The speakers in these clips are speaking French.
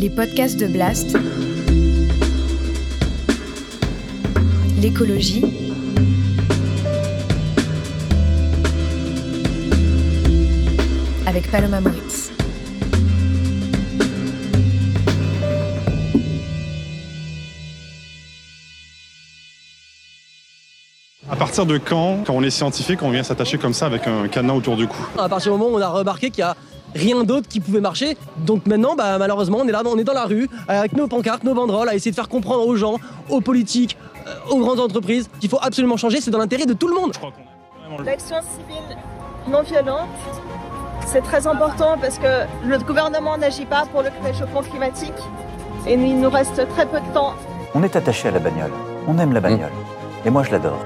Les podcasts de Blast. L'écologie. Avec Paloma Moritz. À partir de quand, quand on est scientifique, on vient s'attacher comme ça avec un cadenas autour du cou? À partir du moment où on a remarqué qu'il y a rien d'autre qui pouvait marcher. Donc maintenant, bah, malheureusement, on est là, on est dans la rue, avec nos pancartes, nos banderoles, à essayer de faire comprendre aux gens, aux politiques, euh, aux grandes entreprises qu'il faut absolument changer. C'est dans l'intérêt de tout le monde. L'action civile non violente, c'est très important parce que le gouvernement n'agit pas pour le réchauffement climatique et il nous reste très peu de temps. On est attaché à la bagnole. On aime la bagnole. Et moi, je l'adore.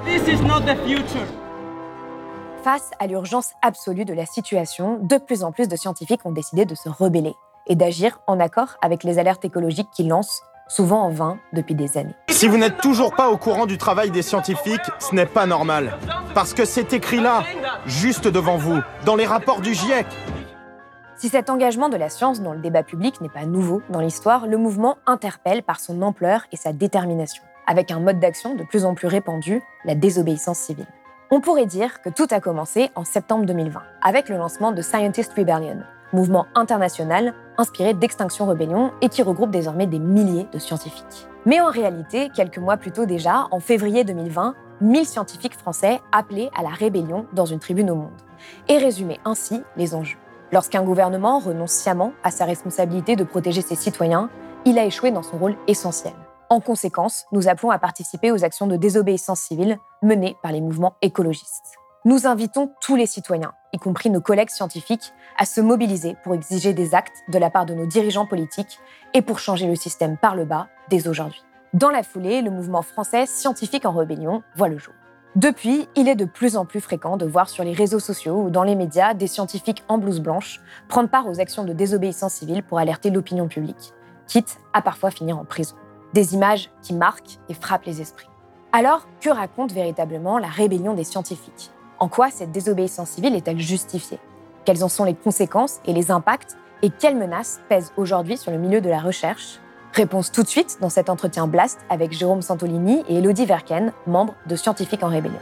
Face à l'urgence absolue de la situation, de plus en plus de scientifiques ont décidé de se rebeller et d'agir en accord avec les alertes écologiques qu'ils lancent, souvent en vain, depuis des années. Si vous n'êtes toujours pas au courant du travail des scientifiques, ce n'est pas normal. Parce que c'est écrit là, juste devant vous, dans les rapports du GIEC. Si cet engagement de la science dans le débat public n'est pas nouveau dans l'histoire, le mouvement interpelle par son ampleur et sa détermination, avec un mode d'action de plus en plus répandu, la désobéissance civile. On pourrait dire que tout a commencé en septembre 2020, avec le lancement de Scientist Rebellion, mouvement international inspiré d'Extinction Rebellion et qui regroupe désormais des milliers de scientifiques. Mais en réalité, quelques mois plus tôt déjà, en février 2020, 1000 scientifiques français appelaient à la rébellion dans une tribune au monde, et résumaient ainsi les enjeux. Lorsqu'un gouvernement renonce sciemment à sa responsabilité de protéger ses citoyens, il a échoué dans son rôle essentiel. En conséquence, nous appelons à participer aux actions de désobéissance civile menées par les mouvements écologistes. Nous invitons tous les citoyens, y compris nos collègues scientifiques, à se mobiliser pour exiger des actes de la part de nos dirigeants politiques et pour changer le système par le bas dès aujourd'hui. Dans la foulée, le mouvement français Scientifique en rébellion voit le jour. Depuis, il est de plus en plus fréquent de voir sur les réseaux sociaux ou dans les médias des scientifiques en blouse blanche prendre part aux actions de désobéissance civile pour alerter l'opinion publique, quitte à parfois finir en prison. Des images qui marquent et frappent les esprits. Alors, que raconte véritablement la rébellion des scientifiques? En quoi cette désobéissance civile est-elle justifiée? Quelles en sont les conséquences et les impacts? Et quelles menaces pèsent aujourd'hui sur le milieu de la recherche? Réponse tout de suite dans cet entretien Blast avec Jérôme Santolini et Elodie Verken, membres de Scientifiques en Rébellion.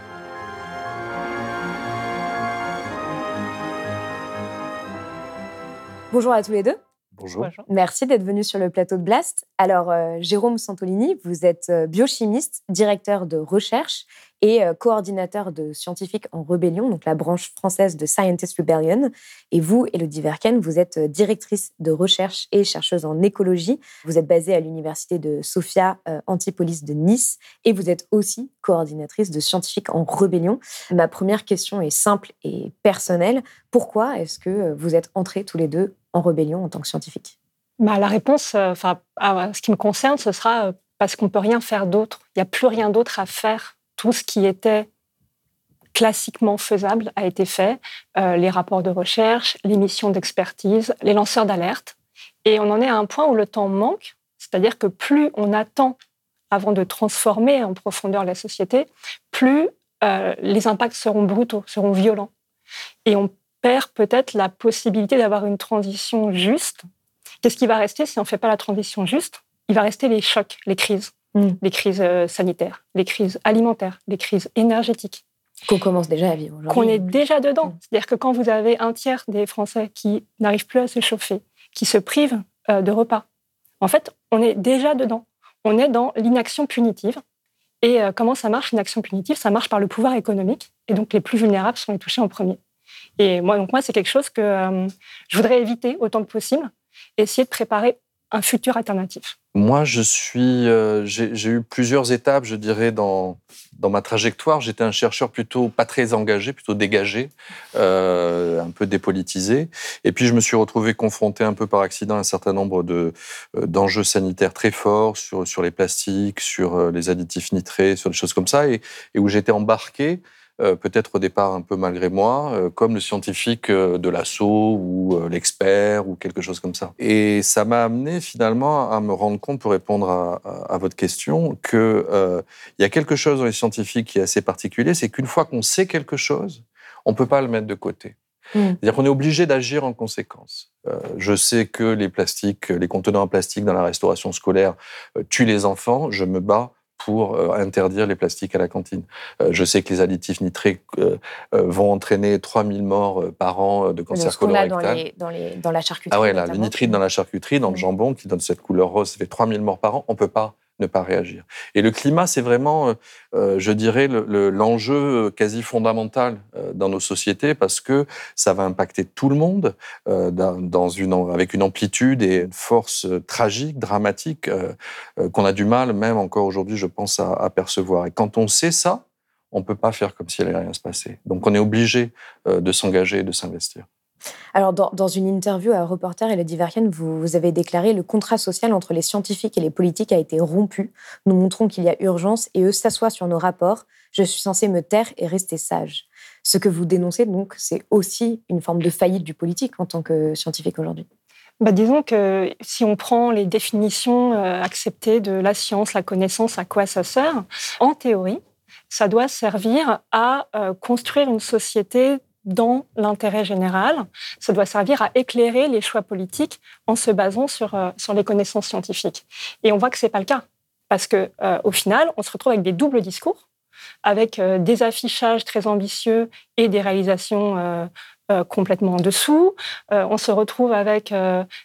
Bonjour à tous les deux. Bonjour. Merci d'être venu sur le plateau de Blast. Alors, euh, Jérôme Santolini, vous êtes euh, biochimiste, directeur de recherche et euh, coordinateur de Scientifiques en Rébellion, donc la branche française de Scientist Rebellion. Et vous, Elodie Verken, vous êtes directrice de recherche et chercheuse en écologie. Vous êtes basée à l'université de Sophia Antipolis de Nice et vous êtes aussi coordinatrice de Scientifiques en Rébellion. Ma première question est simple et personnelle. Pourquoi est-ce que vous êtes entrés tous les deux en rébellion en tant que scientifique bah, La réponse, enfin, ce qui me concerne, ce sera parce qu'on ne peut rien faire d'autre. Il n'y a plus rien d'autre à faire. Tout ce qui était classiquement faisable a été fait. Euh, les rapports de recherche, les missions d'expertise, les lanceurs d'alerte. Et on en est à un point où le temps manque. C'est-à-dire que plus on attend avant de transformer en profondeur la société, plus euh, les impacts seront brutaux, seront violents. Et on perd peut-être la possibilité d'avoir une transition juste. Qu'est-ce qui va rester si on ne fait pas la transition juste? Il va rester les chocs, les crises, mm. les crises euh, sanitaires, les crises alimentaires, les crises énergétiques. Qu'on commence déjà à vivre Qu'on est déjà dedans. Mm. C'est-à-dire que quand vous avez un tiers des Français qui n'arrivent plus à se chauffer, qui se privent euh, de repas, en fait, on est déjà dedans. On est dans l'inaction punitive. Et euh, comment ça marche, l'inaction punitive Ça marche par le pouvoir économique. Et donc, les plus vulnérables sont les touchés en premier. Et moi, donc moi, c'est quelque chose que euh, je voudrais éviter autant que possible, essayer de préparer un futur alternatif. Moi, je suis, euh, j'ai eu plusieurs étapes, je dirais, dans, dans ma trajectoire. J'étais un chercheur plutôt pas très engagé, plutôt dégagé, euh, un peu dépolitisé. Et puis, je me suis retrouvé confronté un peu par accident à un certain nombre de, d'enjeux sanitaires très forts sur, sur les plastiques, sur les additifs nitrés, sur des choses comme ça, et, et où j'étais embarqué peut-être au départ un peu malgré moi, euh, comme le scientifique euh, de l'assaut ou l'expert ou quelque chose comme ça. Et ça m'a amené finalement à me rendre compte, pour répondre à, votre question, qu'il y a quelque chose dans les scientifiques qui est assez particulier, c'est qu'une fois qu'on sait quelque chose, on ne peut pas le mettre de côté. C'est-à-dire qu'on est obligé d'agir en conséquence. Euh, je sais que les plastiques, les contenants en plastique dans la restauration scolaire euh, tuent les enfants. Je me bats pour euh, interdire les plastiques à la cantine. je sais que les additifs nitrés vont entraîner 3000 morts par an de cancer colorectal. Dans, les, dans, la charcuterie. Ah ouais, là, les nitrites dans la charcuterie, dans le jambon, qui donne cette couleur rose, ça fait 3000 morts par an. On peut pas ne pas réagir. Et le climat, c'est vraiment, euh, euh, je dirais, l'enjeu quasi fondamental euh, dans nos sociétés parce que ça va impacter tout le monde dans une, avec une amplitude et une force tragique, dramatique, qu'on a du mal, même encore aujourd'hui, je pense, à, percevoir. Et quand on sait ça, on ne peut pas faire comme s'il n'allait rien se passer. Donc on est obligé de s'engager et de s'investir. Alors, dans, une interview à Reporter et le Diverien, vous, vous, avez déclaré le contrat social entre les scientifiques et les politiques a été rompu. Nous montrons qu'il y a urgence et eux s'assoient sur nos rapports. Je suis censé me taire et rester sage. Ce que vous dénoncez, donc, c'est aussi une forme de faillite du politique en tant que scientifique aujourd'hui. Bah, disons que si on prend les définitions euh, acceptées de la science, la connaissance, à quoi ça sert, en théorie, ça doit servir à euh, construire une société dans l'intérêt général. Ça doit servir à éclairer les choix politiques en se basant sur, euh, sur les connaissances scientifiques. Et on voit que ce n'est pas le cas. Parce que euh, au final, on se retrouve avec des doubles discours, avec euh, des affichages très ambitieux et des réalisations complètement en dessous. on se retrouve avec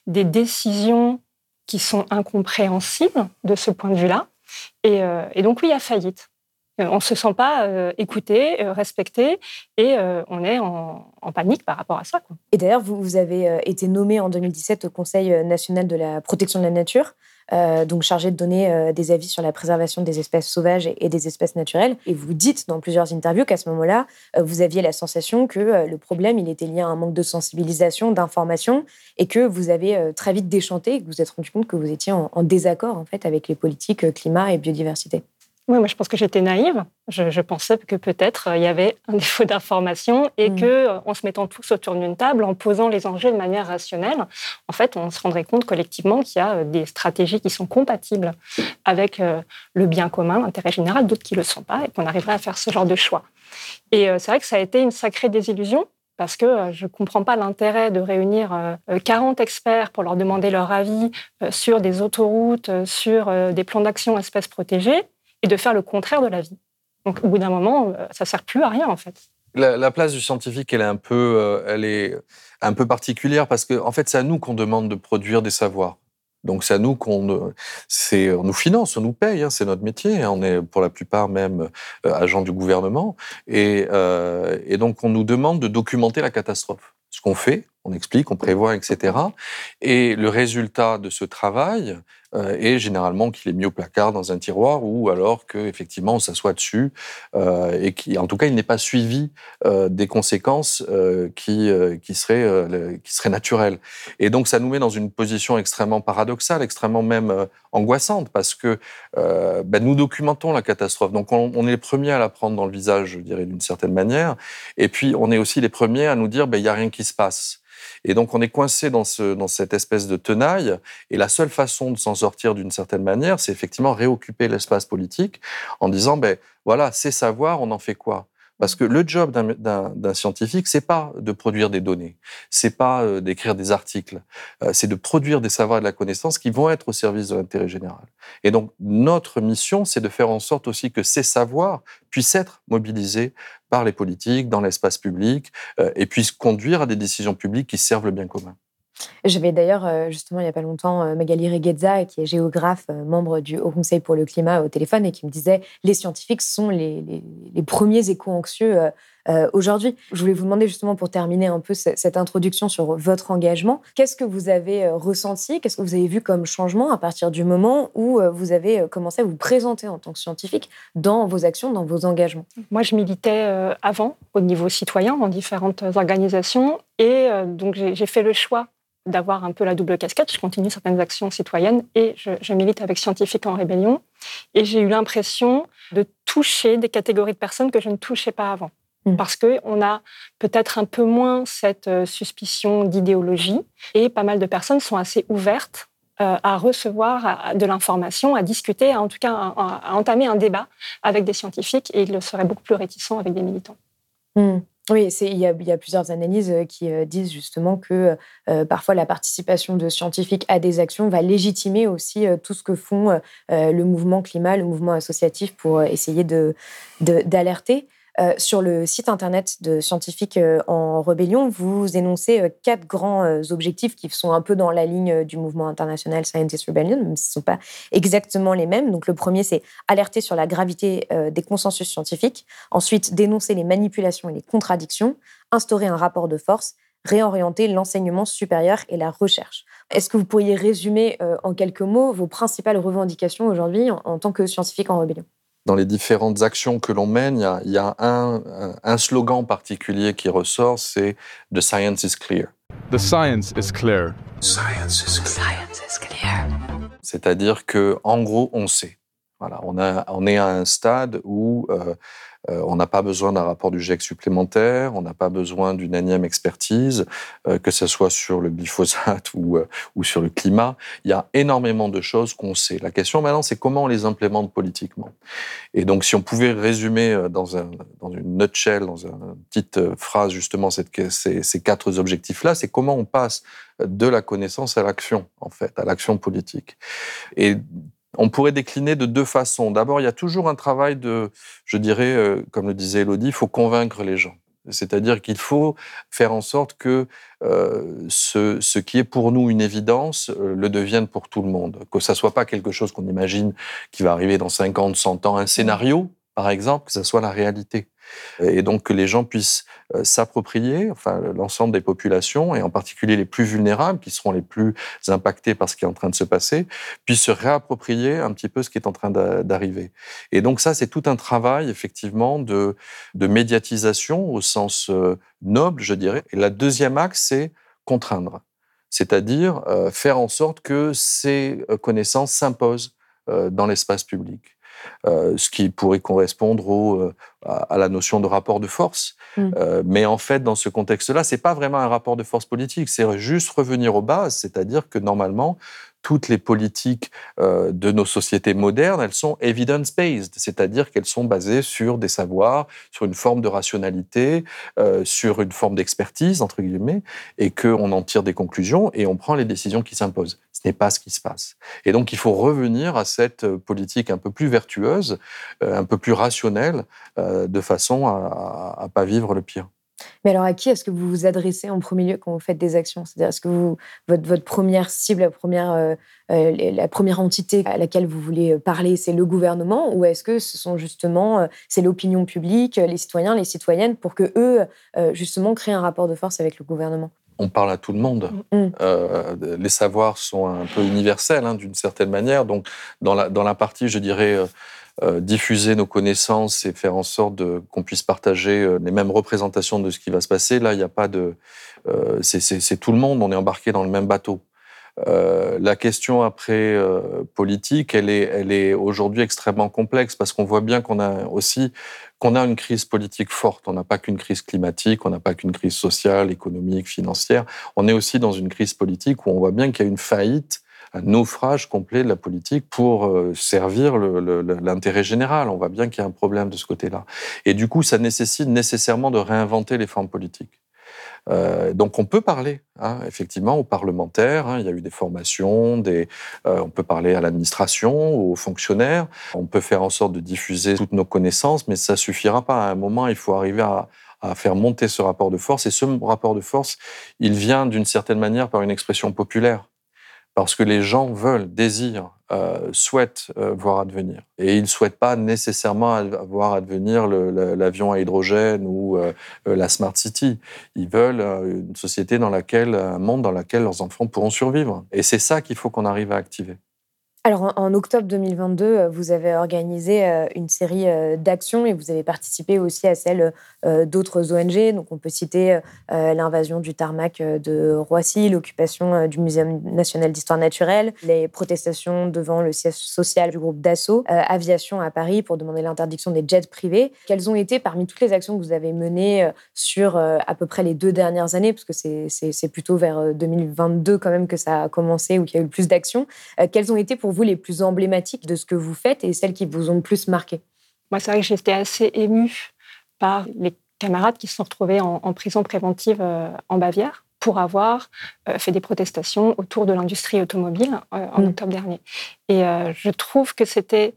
des décisions qui sont incompréhensibles de ce point de vue-là. Et, et donc oui, il y a faillite. Euh, on ne se sent pas euh, écouté, euh, respecté, et on est en, panique par rapport à ça. Et d'ailleurs, vous, avez été nommé en 2017 au Conseil national de la protection de la nature, donc chargé de donner des avis sur la préservation des espèces sauvages et, des espèces naturelles. Et vous dites dans plusieurs interviews qu'à ce moment-là, vous aviez la sensation que le problème, il était lié à un manque de sensibilisation, d'information, et que vous avez très vite déchanté, que vous vous êtes rendu compte que vous étiez en, en désaccord en fait avec les politiques climat et biodiversité. Oui, moi je pense que j'étais naïve. Je, pensais que peut-être euh, il y avait un défaut d'information et qu'en mm. que, euh, en se mettant tous autour d'une table, en posant les enjeux de manière rationnelle, en fait, on se rendrait compte collectivement qu'il y a euh, des stratégies qui sont compatibles avec le bien commun, l'intérêt général, d'autres qui ne le sont pas, et qu'on arriverait à faire ce genre de choix. Et c'est vrai que ça a été une sacrée désillusion parce que je ne comprends pas l'intérêt de réunir 40 experts pour leur demander leur avis sur des autoroutes, sur des plans d'action espèces protégées, de faire le contraire de la vie. Donc, au bout d'un moment, euh, ça sert plus à rien, en fait. La, place du scientifique, elle est un peu, euh, elle est un peu particulière parce que, en fait, c'est à nous qu'on demande de produire des savoirs. Donc c'est à nous qu'on c'est on nous finance, on nous paye, hein, c'est notre métier. Hein. on est pour la plupart même euh, agents du gouvernement et donc on nous demande de documenter la catastrophe. Ce qu'on fait, on explique, on prévoit, etc. Et le résultat de ce travail euh, est généralement qu'il est mis au placard dans un tiroir ou alors qu'effectivement on s'assoit dessus euh, et qui, en tout cas, il n'est pas suivi euh, des conséquences qui, qui, seraient, qui seraient naturelles. Et donc ça nous met dans une position extrêmement paradoxale, extrêmement même angoissante parce que ben, nous documentons la catastrophe. Donc on, est les premiers à la prendre dans le visage, je dirais, d'une certaine manière. Et puis on est aussi les premiers à nous dire, ben, il n'y a rien qui se passe. Et donc, on est coincé dans, ce, dans cette espèce de tenaille. Et la seule façon de s'en sortir d'une certaine manière, c'est effectivement réoccuper l'espace politique en disant, ben voilà, c'est savoir, on en fait quoi? Parce que le job d'un scientifique, c'est pas de produire des données, c'est pas euh, d'écrire des articles, euh, c'est de produire des savoirs et de la connaissance qui vont être au service de l'intérêt général. Et donc notre mission, c'est de faire en sorte aussi que ces savoirs puissent être mobilisés par les politiques dans l'espace public euh, et puissent conduire à des décisions publiques qui servent le bien commun. J'avais d'ailleurs, euh, justement, il n'y a pas longtemps, euh, Magali Reguezza, qui est géographe, euh, membre du Haut Conseil pour le climat, au téléphone et qui me disait les scientifiques sont les, premiers éco-anxieux aujourd'hui. Je voulais vous demander, justement, pour terminer un peu cette introduction sur votre engagement, qu'est-ce que vous avez ressenti, qu'est-ce que vous avez vu comme changement à partir du moment où vous avez commencé à vous présenter en tant que scientifique dans vos actions, dans vos engagements? Moi, je militais avant au niveau citoyen dans différentes organisations et donc j'ai fait le choix d'avoir un peu la double casquette. Je continue certaines actions citoyennes et je, milite avec Scientifiques en rébellion. Et j'ai eu l'impression de toucher des catégories de personnes que je ne touchais pas avant. Mmh. Parce qu'on a peut-être un peu moins cette euh, suspicion d'idéologie et pas mal de personnes sont assez ouvertes euh, à recevoir de l'information, à discuter, en tout cas à, entamer un débat avec des scientifiques et ils seraient beaucoup plus réticents avec des militants. Mmh. Oui, il y, a plusieurs analyses qui disent justement que parfois la participation de scientifiques à des actions va légitimer aussi tout ce que font le mouvement climat, le mouvement associatif pour essayer d'alerter. Euh, sur le site internet de Scientifiques euh, en Rébellion, vous énoncez euh, quatre grands objectifs qui sont un peu dans la ligne du mouvement international Scientist Rebellion, même s'ils ne sont pas exactement les mêmes. Donc, le premier, c'est alerter sur la gravité des consensus scientifiques. Ensuite, dénoncer les manipulations et les contradictions. Instaurer un rapport de force. Réorienter l'enseignement supérieur et la recherche. Est-ce que vous pourriez résumer en quelques mots vos principales revendications aujourd'hui en tant que scientifique en rébellion? Dans les différentes actions que l'on mène, il y a, un, un, slogan particulier qui ressort, c'est The science is clear. The science is clear. Science is clear. C'est-à-dire que, en gros, on sait. Voilà, on, a, on est à un stade où euh, euh, on n'a pas besoin d'un rapport du GIEC supplémentaire, on n'a pas besoin d'une énième expertise, euh, que ce soit sur le glyphosate ou, euh, ou sur le climat. Il y a énormément de choses qu'on sait. La question maintenant, c'est comment on les implémente politiquement. Et donc, si on pouvait résumer dans, un, dans une nutshell, dans une petite phrase, justement, ces, ces quatre objectifs-là, c'est comment on passe de la connaissance à l'action, en fait, à l'action politique. Et on pourrait décliner de deux façons. D'abord, il y a toujours un travail de, je dirais, euh, comme le disait Elodie, il faut convaincre les gens. C'est-à-dire qu'il faut faire en sorte que euh, ce, qui est pour nous une évidence euh, le devienne pour tout le monde. Que ça soit pas quelque chose qu'on imagine qui va arriver dans 50, 100 ans, un scénario, par exemple, que ça soit la réalité et donc que les gens puissent euh, s'approprier, enfin l'ensemble des populations, et en particulier les plus vulnérables, qui seront les plus impactés par ce qui est en train de se passer, puissent se réapproprier un petit peu ce qui est en train d'arriver. Et donc ça, c'est tout un travail, effectivement, de, de médiatisation au sens euh, noble, je dirais. Et la deuxième axe, c'est contraindre, c'est-à-dire euh, faire en sorte que ces connaissances s'imposent dans l'espace public. Euh, ce qui pourrait correspondre au, euh, à, la notion de rapport de force. Mm. Euh, mais en fait, dans ce contexte-là, c'est pas vraiment un rapport de force politique, c'est juste revenir aux bases, c'est-à-dire que normalement, toutes les politiques de nos sociétés modernes, elles sont evidence-based, c'est-à-dire qu'elles sont basées sur des savoirs, sur une forme de rationalité, sur une forme d'expertise, entre guillemets, et qu'on en tire des conclusions et on prend les décisions qui s'imposent n'est pas ce qui se passe. Et donc, il faut revenir à cette euh, politique un peu plus vertueuse, euh, un peu plus rationnelle, euh, de façon à ne pas vivre le pire. Mais alors, à qui est-ce que vous vous adressez en premier lieu quand vous faites des actions? C'est-à-dire, est-ce que vous, votre, votre, première cible, la première, la première entité à laquelle vous voulez parler, c'est le gouvernement? Ou est-ce que ce sont justement, c'est l'opinion publique, les citoyens, les citoyennes, pour que eux, justement, créent un rapport de force avec le gouvernement? On parle à tout le monde. Mm. Mm. Euh, les savoirs sont un peu universels hein, d'une certaine manière. Donc, dans la, dans la partie, je dirais, euh, euh, diffuser nos connaissances et faire en sorte qu'on puisse partager les mêmes représentations de ce qui va se passer, là, il n'y a pas de. c'est tout le monde, on est embarqué dans le même bateau. la question après politique, elle est, elle est aujourd'hui extrêmement complexe parce qu'on voit bien qu'on a aussi qu'on a une crise politique forte. On n'a pas qu'une crise climatique, on n'a pas qu'une crise sociale, économique, financière. On est aussi dans une crise politique où on voit bien qu'il y a une faillite un naufrage complet de la politique pour euh, servir l'intérêt général. On voit bien qu'il y a un problème de ce côté-là. Et du coup, ça nécessite nécessairement de réinventer les formes politiques. Euh, donc on peut parler, hein, effectivement, aux parlementaires. Hein. il y a eu des formations, euh, on peut parler à l'administration, aux fonctionnaires. On peut faire en sorte de diffuser toutes nos connaissances, mais ça suffira pas. À un moment, il faut arriver à faire monter ce rapport de force. Et ce rapport de force, il vient d'une certaine manière par une expression populaire parce que les gens veulent, désirent, euh, souhaitent euh, voir advenir. Et ils ne souhaitent pas nécessairement voir advenir l'avion à hydrogène ou euh, la smart city. Ils veulent une société dans laquelle, un monde dans lequel leurs enfants pourront survivre. Et c'est ça qu'il faut qu'on arrive à activer. Alors, en, octobre 2022, euh, vous avez organisé euh, une série euh, d'actions et vous avez participé aussi à celles d'autres ONG. Donc, on peut citer l'invasion du tarmac de Roissy, l'occupation du Muséum national d'histoire naturelle, les protestations devant le siège social du groupe Dassault, Aviation à Paris pour demander l'interdiction des jets privés. Quelles ont été, parmi toutes les actions que vous avez menées sur à peu près les deux dernières années, parce que c'est plutôt vers 2022 quand même que ça a commencé ou qu'il y a eu le plus d'actions, quelles ont été pour vous les plus emblématiques de ce que vous faites et celles qui vous ont le plus marqué Moi, c'est vrai que j'étais assez émue par les camarades qui se sont retrouvés en, prison préventive en Bavière pour avoir fait des protestations autour de l'industrie automobile en mm. octobre dernier. Et je trouve que c'était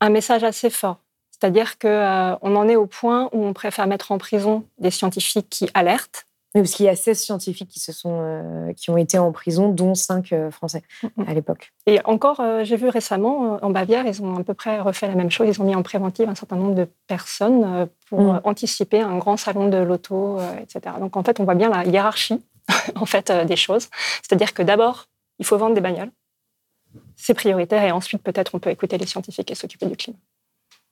un message assez fort. C'est-à-dire qu'on en est au point où on préfère mettre en prison des scientifiques qui alertent oui, parce qu'il y a 16 scientifiques qui, se sont, euh, qui ont été en prison, dont 5 euh, Français à l'époque. Et encore, euh, j'ai vu récemment, en Bavière, ils ont à peu près refait la même chose. Ils ont mis en préventive un certain nombre de personnes pour mm. anticiper un grand salon de l'auto, etc. Donc en fait, on voit bien la hiérarchie en fait, des choses. C'est-à-dire que d'abord, il faut vendre des bagnoles. C'est prioritaire. Et ensuite, peut-être, on peut écouter les scientifiques et s'occuper du climat.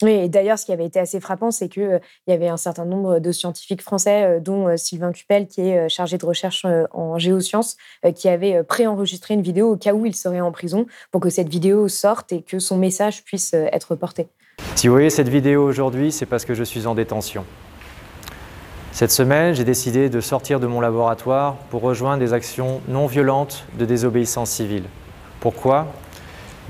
Oui, et d'ailleurs, ce qui avait été assez frappant, c'est qu'il euh, y avait un certain nombre de scientifiques français, euh, dont euh, Sylvain Cupel, qui est chargé de recherche en géosciences, qui avait préenregistré une vidéo au cas où il serait en prison, pour que cette vidéo sorte et que son message puisse être porté. Si vous voyez cette vidéo aujourd'hui, c'est parce que je suis en détention. Cette semaine, j'ai décidé de sortir de mon laboratoire pour rejoindre des actions non violentes de désobéissance civile. Pourquoi?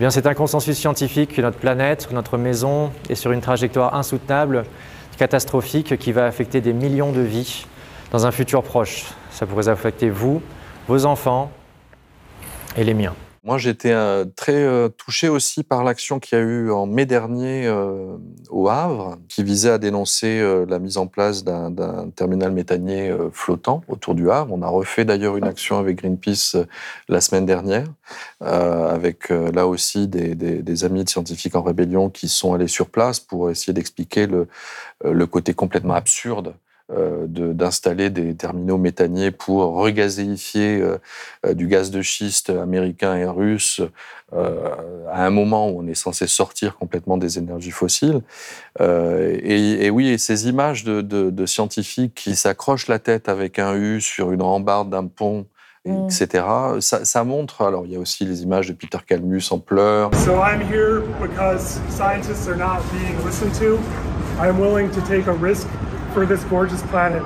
Eh c'est un consensus scientifique que notre planète, notre maison est sur une trajectoire insoutenable, catastrophique, qui va affecter des millions de vies dans un futur proche. Ça pourrait affecter vous, vos enfants et les miens. Moi, j'étais euh, très euh, touché aussi par l'action qu'il y a eu en mai dernier euh, au Havre, qui visait à dénoncer la mise en place d'un terminal méthanier flottant autour du Havre. On a refait d'ailleurs une action avec Greenpeace la semaine dernière, avec là aussi des, amis de scientifiques en rébellion qui sont allés sur place pour essayer d'expliquer le côté complètement absurde euh, d'installer des terminaux méthaniers pour regazéifier euh, euh, du gaz de schiste américain et russe à un moment où on est censé sortir complètement des énergies fossiles. Et, oui, et ces images de, scientifiques qui s'accrochent la tête avec un U sur une rambarde d'un pont mm. etc. Ça, ça, montre, alors il y a aussi les images de Peter Kalmus en pleurs. So I'm here because scientists are not being listened to. I'm willing to take a risk for this gorgeous planet,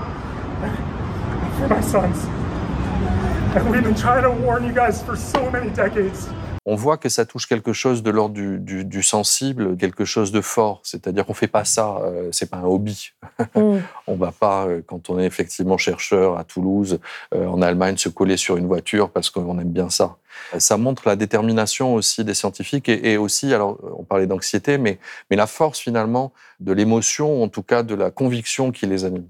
for my sons. And we've been trying to warn you guys for so many decades. On voit que ça touche quelque chose de l'ordre du, sensible, quelque chose de fort. C'est-à-dire qu'on fait pas ça, euh, c'est pas un hobby. Mm. on va pas, euh, quand on est effectivement chercheur à Toulouse, euh, en Allemagne, se coller sur une voiture parce qu'on aime bien ça. Ça montre la détermination aussi des scientifiques et, aussi, alors on parlait d'anxiété, mais, mais la force finalement de l'émotion, en tout cas de la conviction qui les anime.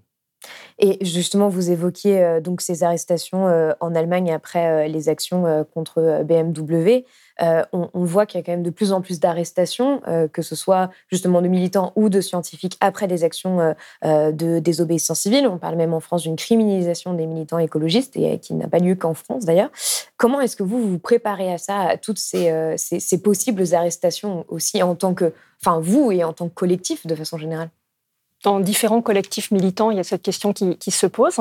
Et justement, vous évoquiez donc ces arrestations en Allemagne après les actions contre BMW. Euh, on, voit qu'il y a quand même de plus en plus d'arrestations, euh, que ce soit justement de militants ou de scientifiques après des actions euh, de désobéissance civile. On parle même en France d'une criminalisation des militants écologistes et qui n'a pas lieu qu'en France d'ailleurs. Comment est-ce que vous vous préparez à ça, à toutes ces, ces possibles arrestations aussi en tant que, enfin vous et en tant que collectif de façon générale? Dans différents collectifs militants, il y a cette question qui, se pose.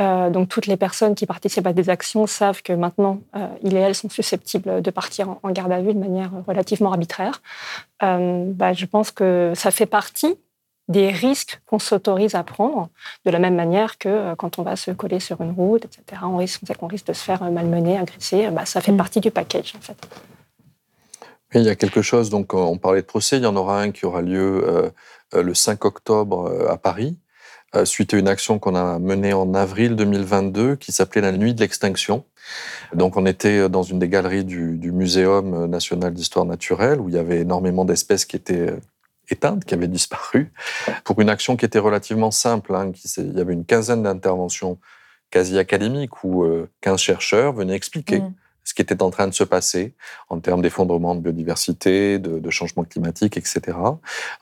Euh, donc toutes les personnes qui participent à des actions savent que maintenant, euh, ils et elles sont susceptibles de partir en, garde à vue de manière relativement arbitraire. Euh, bah, je pense que ça fait partie des risques qu'on s'autorise à prendre, de la même manière que quand on va se coller sur une route, etc., on risque, on risque de se faire malmener, agresser. Bah, ça fait mm. partie du package, en fait. il y a quelque chose, donc on parlait de procès, il y en aura un qui aura lieu euh, le 5 octobre euh, à Paris, euh, suite à une action qu'on a menée en avril 2022 qui s'appelait la Nuit de l'extinction. Donc on était dans une des galeries du, Muséum national d'histoire naturelle où il y avait énormément d'espèces qui étaient éteintes, qui avaient disparu, pour une action qui était relativement simple. Hein, il y avait une quinzaine d'interventions quasi académiques où 15 chercheurs venaient expliquer mmh ce qui était en train de se passer en termes d'effondrement de biodiversité, de, changement climatique, etc.,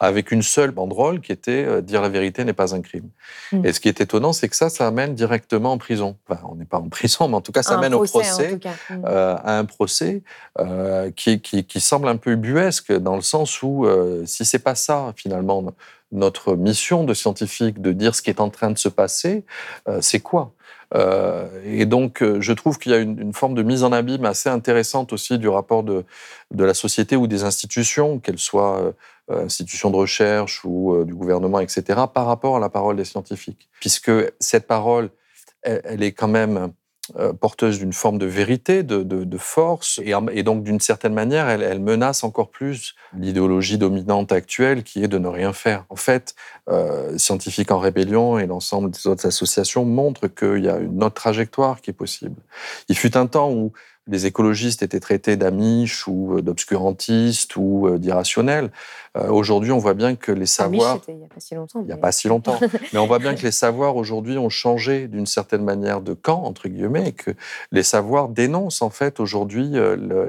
avec une seule banderole qui était euh, dire la vérité n'est pas un crime. Mm. Et ce qui est étonnant, c'est que ça, ça amène directement en prison. Enfin, on n'est pas en prison, mais en tout cas, ça amène au procès, mm. euh, à un procès euh, qui, qui, semble un peu ubuesque dans le sens où si c'est pas ça finalement notre mission de scientifique de dire ce qui est en train de se passer, c'est quoi? Et donc, euh, je trouve qu'il y a une, forme de mise en abîme assez intéressante aussi du rapport de, de la société ou des institutions, qu'elles soient euh, institutions de recherche ou du gouvernement, etc., par rapport à la parole des scientifiques. Puisque cette parole, elle, est quand même euh, porteuse d'une forme de vérité, de, de, force, et, donc d'une certaine manière, elle, elle, menace encore plus l'idéologie dominante actuelle qui est de ne rien faire. En fait, euh, Scientifiques en Rébellion et l'ensemble des autres associations montrent qu'il y a une autre trajectoire qui est possible. Il fut un temps où les écologistes étaient traités d'amiches ou euh, d'obscurantistes ou euh, d'irrationnels. Euh, aujourd'hui, on voit bien que les savoirs... il n'y a pas si longtemps. Il n'y a pas si longtemps. mais on voit bien que les savoirs aujourd'hui ont changé d'une certaine manière de camp, entre guillemets, et que les savoirs dénoncent en fait aujourd'hui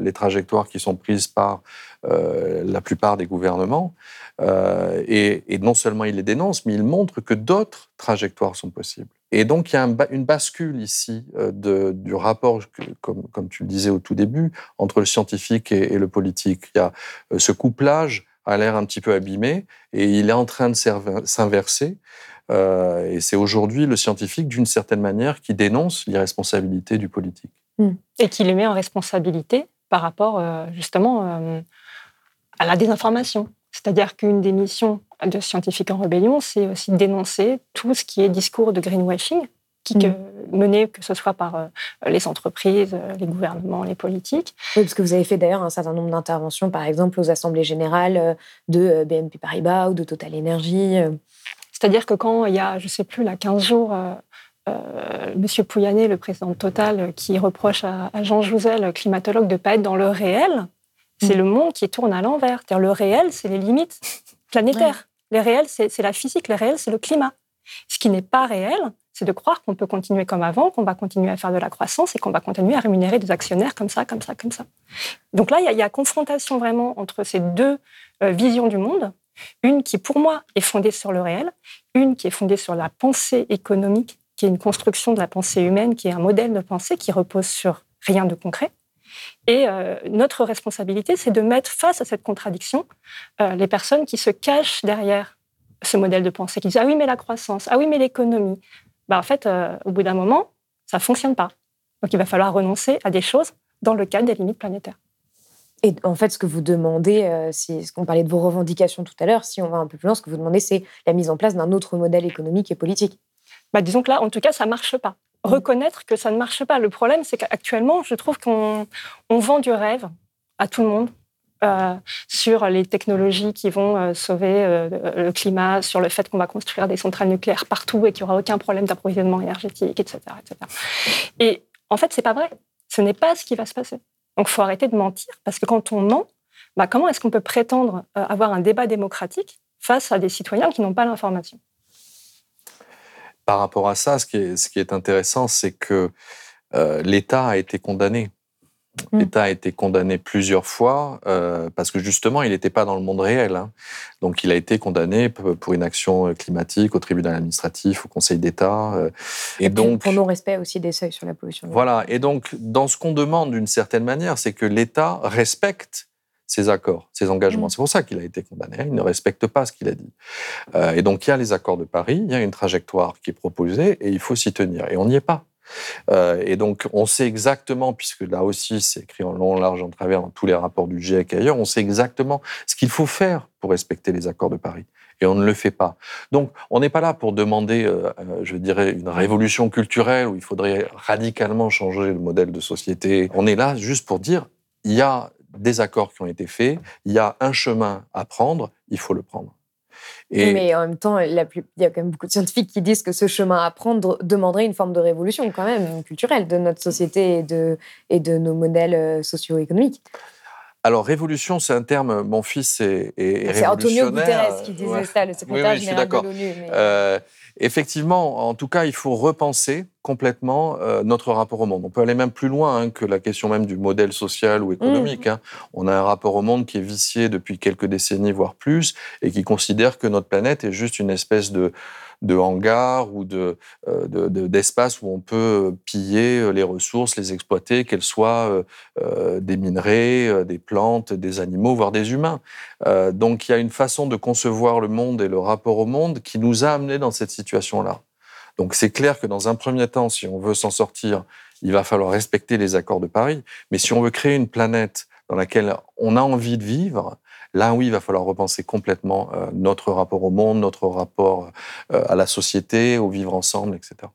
les trajectoires qui sont prises par la plupart des gouvernements. et, et non seulement ils les dénoncent, mais ils montrent que d'autres trajectoires sont possibles. Et donc, il y a une bascule ici euh, du rapport, comme, tu le disais au tout début, entre le scientifique et, le politique. Il y a euh, ce couplage a l'air un petit peu abîmé et il est en train de s'inverser. Euh, et c'est aujourd'hui le scientifique, d'une certaine manière, qui dénonce l'irresponsabilité du politique. Hmm. Et qui les met en responsabilité par rapport justement à la désinformation. C'est-à-dire qu'une des missions de Scientifiques en Rébellion, c'est aussi dénoncer tout ce qui est discours de greenwashing, qui mm. mené que ce soit par euh, les entreprises, euh, les gouvernements, les politiques. Oui, parce que vous avez fait d'ailleurs un certain nombre d'interventions, par exemple aux assemblées générales euh, de BNP Paribas ou de Total Energy. C'est-à-dire que quand il y a, je ne sais plus, là, 15 jours, Monsieur Pouyanné, le président de Total, qui reproche à, Jean Jouzel, climatologue, de ne pas être dans le réel, c'est mm. le monde qui tourne à l'envers. Le réel, c'est les limites planétaires. Le réel, c'est la physique, le réel, c'est le climat. Ce qui n'est pas réel, c'est de croire qu'on peut continuer comme avant, qu'on va continuer à faire de la croissance et qu'on va continuer à rémunérer des actionnaires comme ça, comme ça, comme ça. Donc là, il y, a confrontation vraiment entre ces deux euh, visions du monde. Une qui, pour moi, est fondée sur le réel, une qui est fondée sur la pensée économique, qui est une construction de la pensée humaine, qui est un modèle de pensée qui repose sur rien de concret. Et euh, notre responsabilité, c'est de mettre face à cette contradiction euh, les personnes qui se cachent derrière ce modèle de pensée, qui disent Ah oui, mais la croissance, ah oui, mais l'économie. Bah, en fait, euh, au bout d'un moment, ça ne fonctionne pas. Donc il va falloir renoncer à des choses dans le cadre des limites planétaires. Et en fait, ce que vous demandez, si, ce qu'on parlait de vos revendications tout à l'heure, si on va un peu plus loin, ce que vous demandez, c'est la mise en place d'un autre modèle économique et politique. Bah, disons que là, en tout cas, ça ne marche pas reconnaître que ça ne marche pas. Le problème, c'est qu'actuellement, je trouve qu'on vend du rêve à tout le monde. Euh, sur les technologies qui vont euh, sauver euh, le climat, sur le fait qu'on va construire des centrales nucléaires partout et qu'il n'y aura aucun problème d'approvisionnement énergétique, etc., etc. Et en fait, c'est pas vrai. Ce n'est pas ce qui va se passer. Donc, il faut arrêter de mentir, parce que quand on ment, bah, comment est-ce qu'on peut prétendre avoir un débat démocratique face à des citoyens qui n'ont pas l'information? Par rapport à ça, ce qui est, ce qui est intéressant, c'est que euh, l'État a été condamné. Mm. L'État a été condamné plusieurs fois euh, parce que justement, il n'était pas dans le monde réel. Hein. Donc, il a été condamné pour une action climatique au tribunal administratif, au Conseil d'État. Euh, et, donc pour non-respect aussi des seuils sur la pollution. Voilà. Et donc, dans ce qu'on demande d'une certaine manière, c'est que l'État respecte ses accords, ses engagements. Mm. C'est pour ça qu'il a été condamné. Il ne respecte pas ce qu'il a dit. Euh, et donc, il y a les accords de Paris, il y a une trajectoire qui est proposée et il faut s'y tenir. Et on n'y est pas. Euh, et donc, on sait exactement, puisque là aussi, c'est écrit en long, large, en travers dans tous les rapports du GIEC et ailleurs, on sait exactement ce qu'il faut faire pour respecter les accords de Paris. Et on ne le fait pas. Donc, on n'est pas là pour demander, euh, je dirais, une révolution culturelle où il faudrait radicalement changer le modèle de société. On est là juste pour dire, il y a des accords qui ont été faits, il y a un chemin à prendre, il faut le prendre. Et... Mais en même temps, il y a quand même beaucoup de scientifiques qui disent que ce chemin à prendre demanderait une forme de révolution quand même culturelle de notre société et de, et de nos modèles euh, socio-économiques. Alors, révolution, c'est un terme, mon fils est, est C'est Antonio Guterres qui disait ça, le secrétaire général de l'ONU. Euh, effectivement, en tout cas, il faut repenser complètement euh, notre rapport au monde. On peut aller même plus loin hein, que la question même du modèle social ou économique. Mmh. Hein. On a un rapport au monde qui est vicié depuis quelques décennies, voire plus, et qui considère que notre planète est juste une espèce de de hangars ou de, euh, d'espaces où on peut piller euh, les ressources, les exploiter, qu'elles soient euh, des minerais, des plantes, des animaux, voire des humains. donc il y a une façon de concevoir le monde et le rapport au monde qui nous a amenés dans cette situation-là. Donc c'est clair que dans un premier temps, si on veut s'en sortir, il va falloir respecter les accords de Paris. Mais si on veut créer une planète dans laquelle on a envie de vivre, Là, oui, il va falloir repenser complètement euh, notre rapport au monde, notre rapport euh, à la société, au vivre ensemble, etc.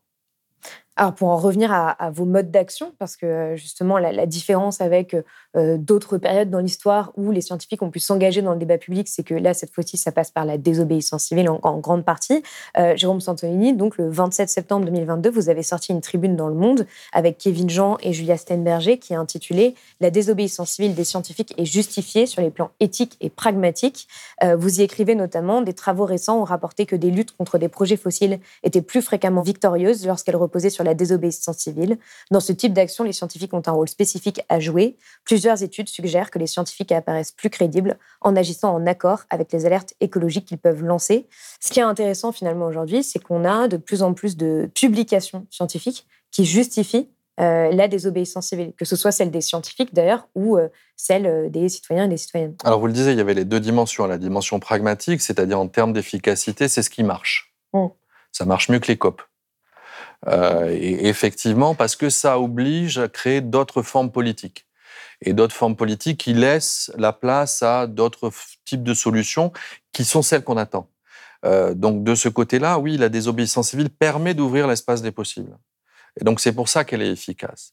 Alors pour en revenir à, vos modes d'action, parce que justement la, différence avec euh, d'autres périodes dans l'histoire où les scientifiques ont pu s'engager dans le débat public, c'est que là cette fois-ci ça passe par la désobéissance civile en, grande partie. Euh, Jérôme Santolini, donc le 27 septembre 2022, vous avez sorti une tribune dans Le Monde avec Kevin Jean et Julia Steinberger qui est intitulée La désobéissance civile des scientifiques est justifiée sur les plans éthiques et pragmatiques. Euh, vous y écrivez notamment des travaux récents ont rapporté que des luttes contre des projets fossiles étaient plus fréquemment victorieuses lorsqu'elles reposaient sur la désobéissance civile. Dans ce type d'action, les scientifiques ont un rôle spécifique à jouer. Plusieurs études suggèrent que les scientifiques apparaissent plus crédibles en agissant en accord avec les alertes écologiques qu'ils peuvent lancer. Ce qui est intéressant finalement aujourd'hui, c'est qu'on a de plus en plus de publications scientifiques qui justifient euh, la désobéissance civile, que ce soit celle des scientifiques d'ailleurs ou euh, celle euh, des citoyens et des citoyennes. Alors vous le disiez, il y avait les deux dimensions. La dimension pragmatique, c'est-à-dire en termes d'efficacité, c'est ce qui marche. Mm. Ça marche mieux que les COP. Euh, et effectivement, parce que ça oblige à créer d'autres formes politiques. Et d'autres formes politiques qui laissent la place à d'autres types de solutions qui sont celles qu'on attend. Euh, donc de ce côté-là, oui, la désobéissance civile permet d'ouvrir l'espace des possibles. Et donc c'est pour ça qu'elle est efficace.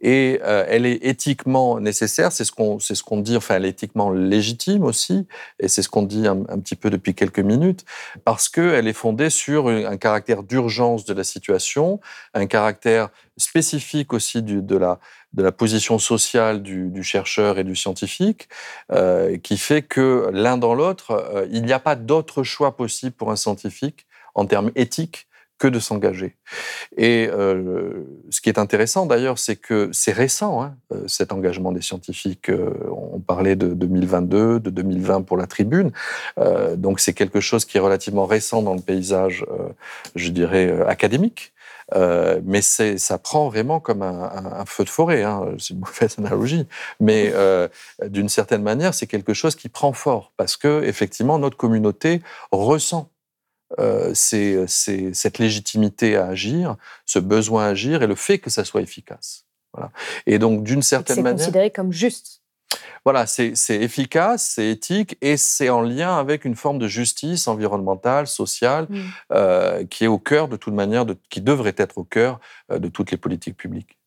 Et euh, elle est éthiquement nécessaire, c'est ce qu'on c'est ce qu'on dit, enfin elle est éthiquement légitime aussi, et c'est ce qu'on dit un, petit peu depuis quelques minutes, parce qu'elle est fondée sur un caractère d'urgence de la situation, un caractère spécifique aussi de la de la position sociale du, du chercheur et du scientifique, euh, qui fait que l'un dans l'autre, euh, il n'y a pas d'autre choix possible pour un scientifique en termes éthiques que de s'engager. Et euh, ce qui est intéressant d'ailleurs, c'est que c'est récent, hein, euh, cet engagement des scientifiques. Euh, on parlait de 2022, de 2020 pour la tribune. donc c'est quelque chose qui est relativement récent dans le paysage, je dirais, académique. mais ça prend vraiment comme un, feu de forêt, hein, c'est une mauvaise analogie, mais d'une certaine manière, c'est quelque chose qui prend fort parce que effectivement notre communauté ressent euh, c'est cette légitimité à agir, ce besoin à agir et le fait que ça soit efficace. Voilà. Et donc, d'une certaine manière. C'est considéré comme juste. Voilà, c'est efficace, c'est éthique et c'est en lien avec une forme de justice environnementale, sociale, mm. euh, qui est au cœur de toute manière, de, qui devrait être au cœur euh, de toutes les politiques publiques.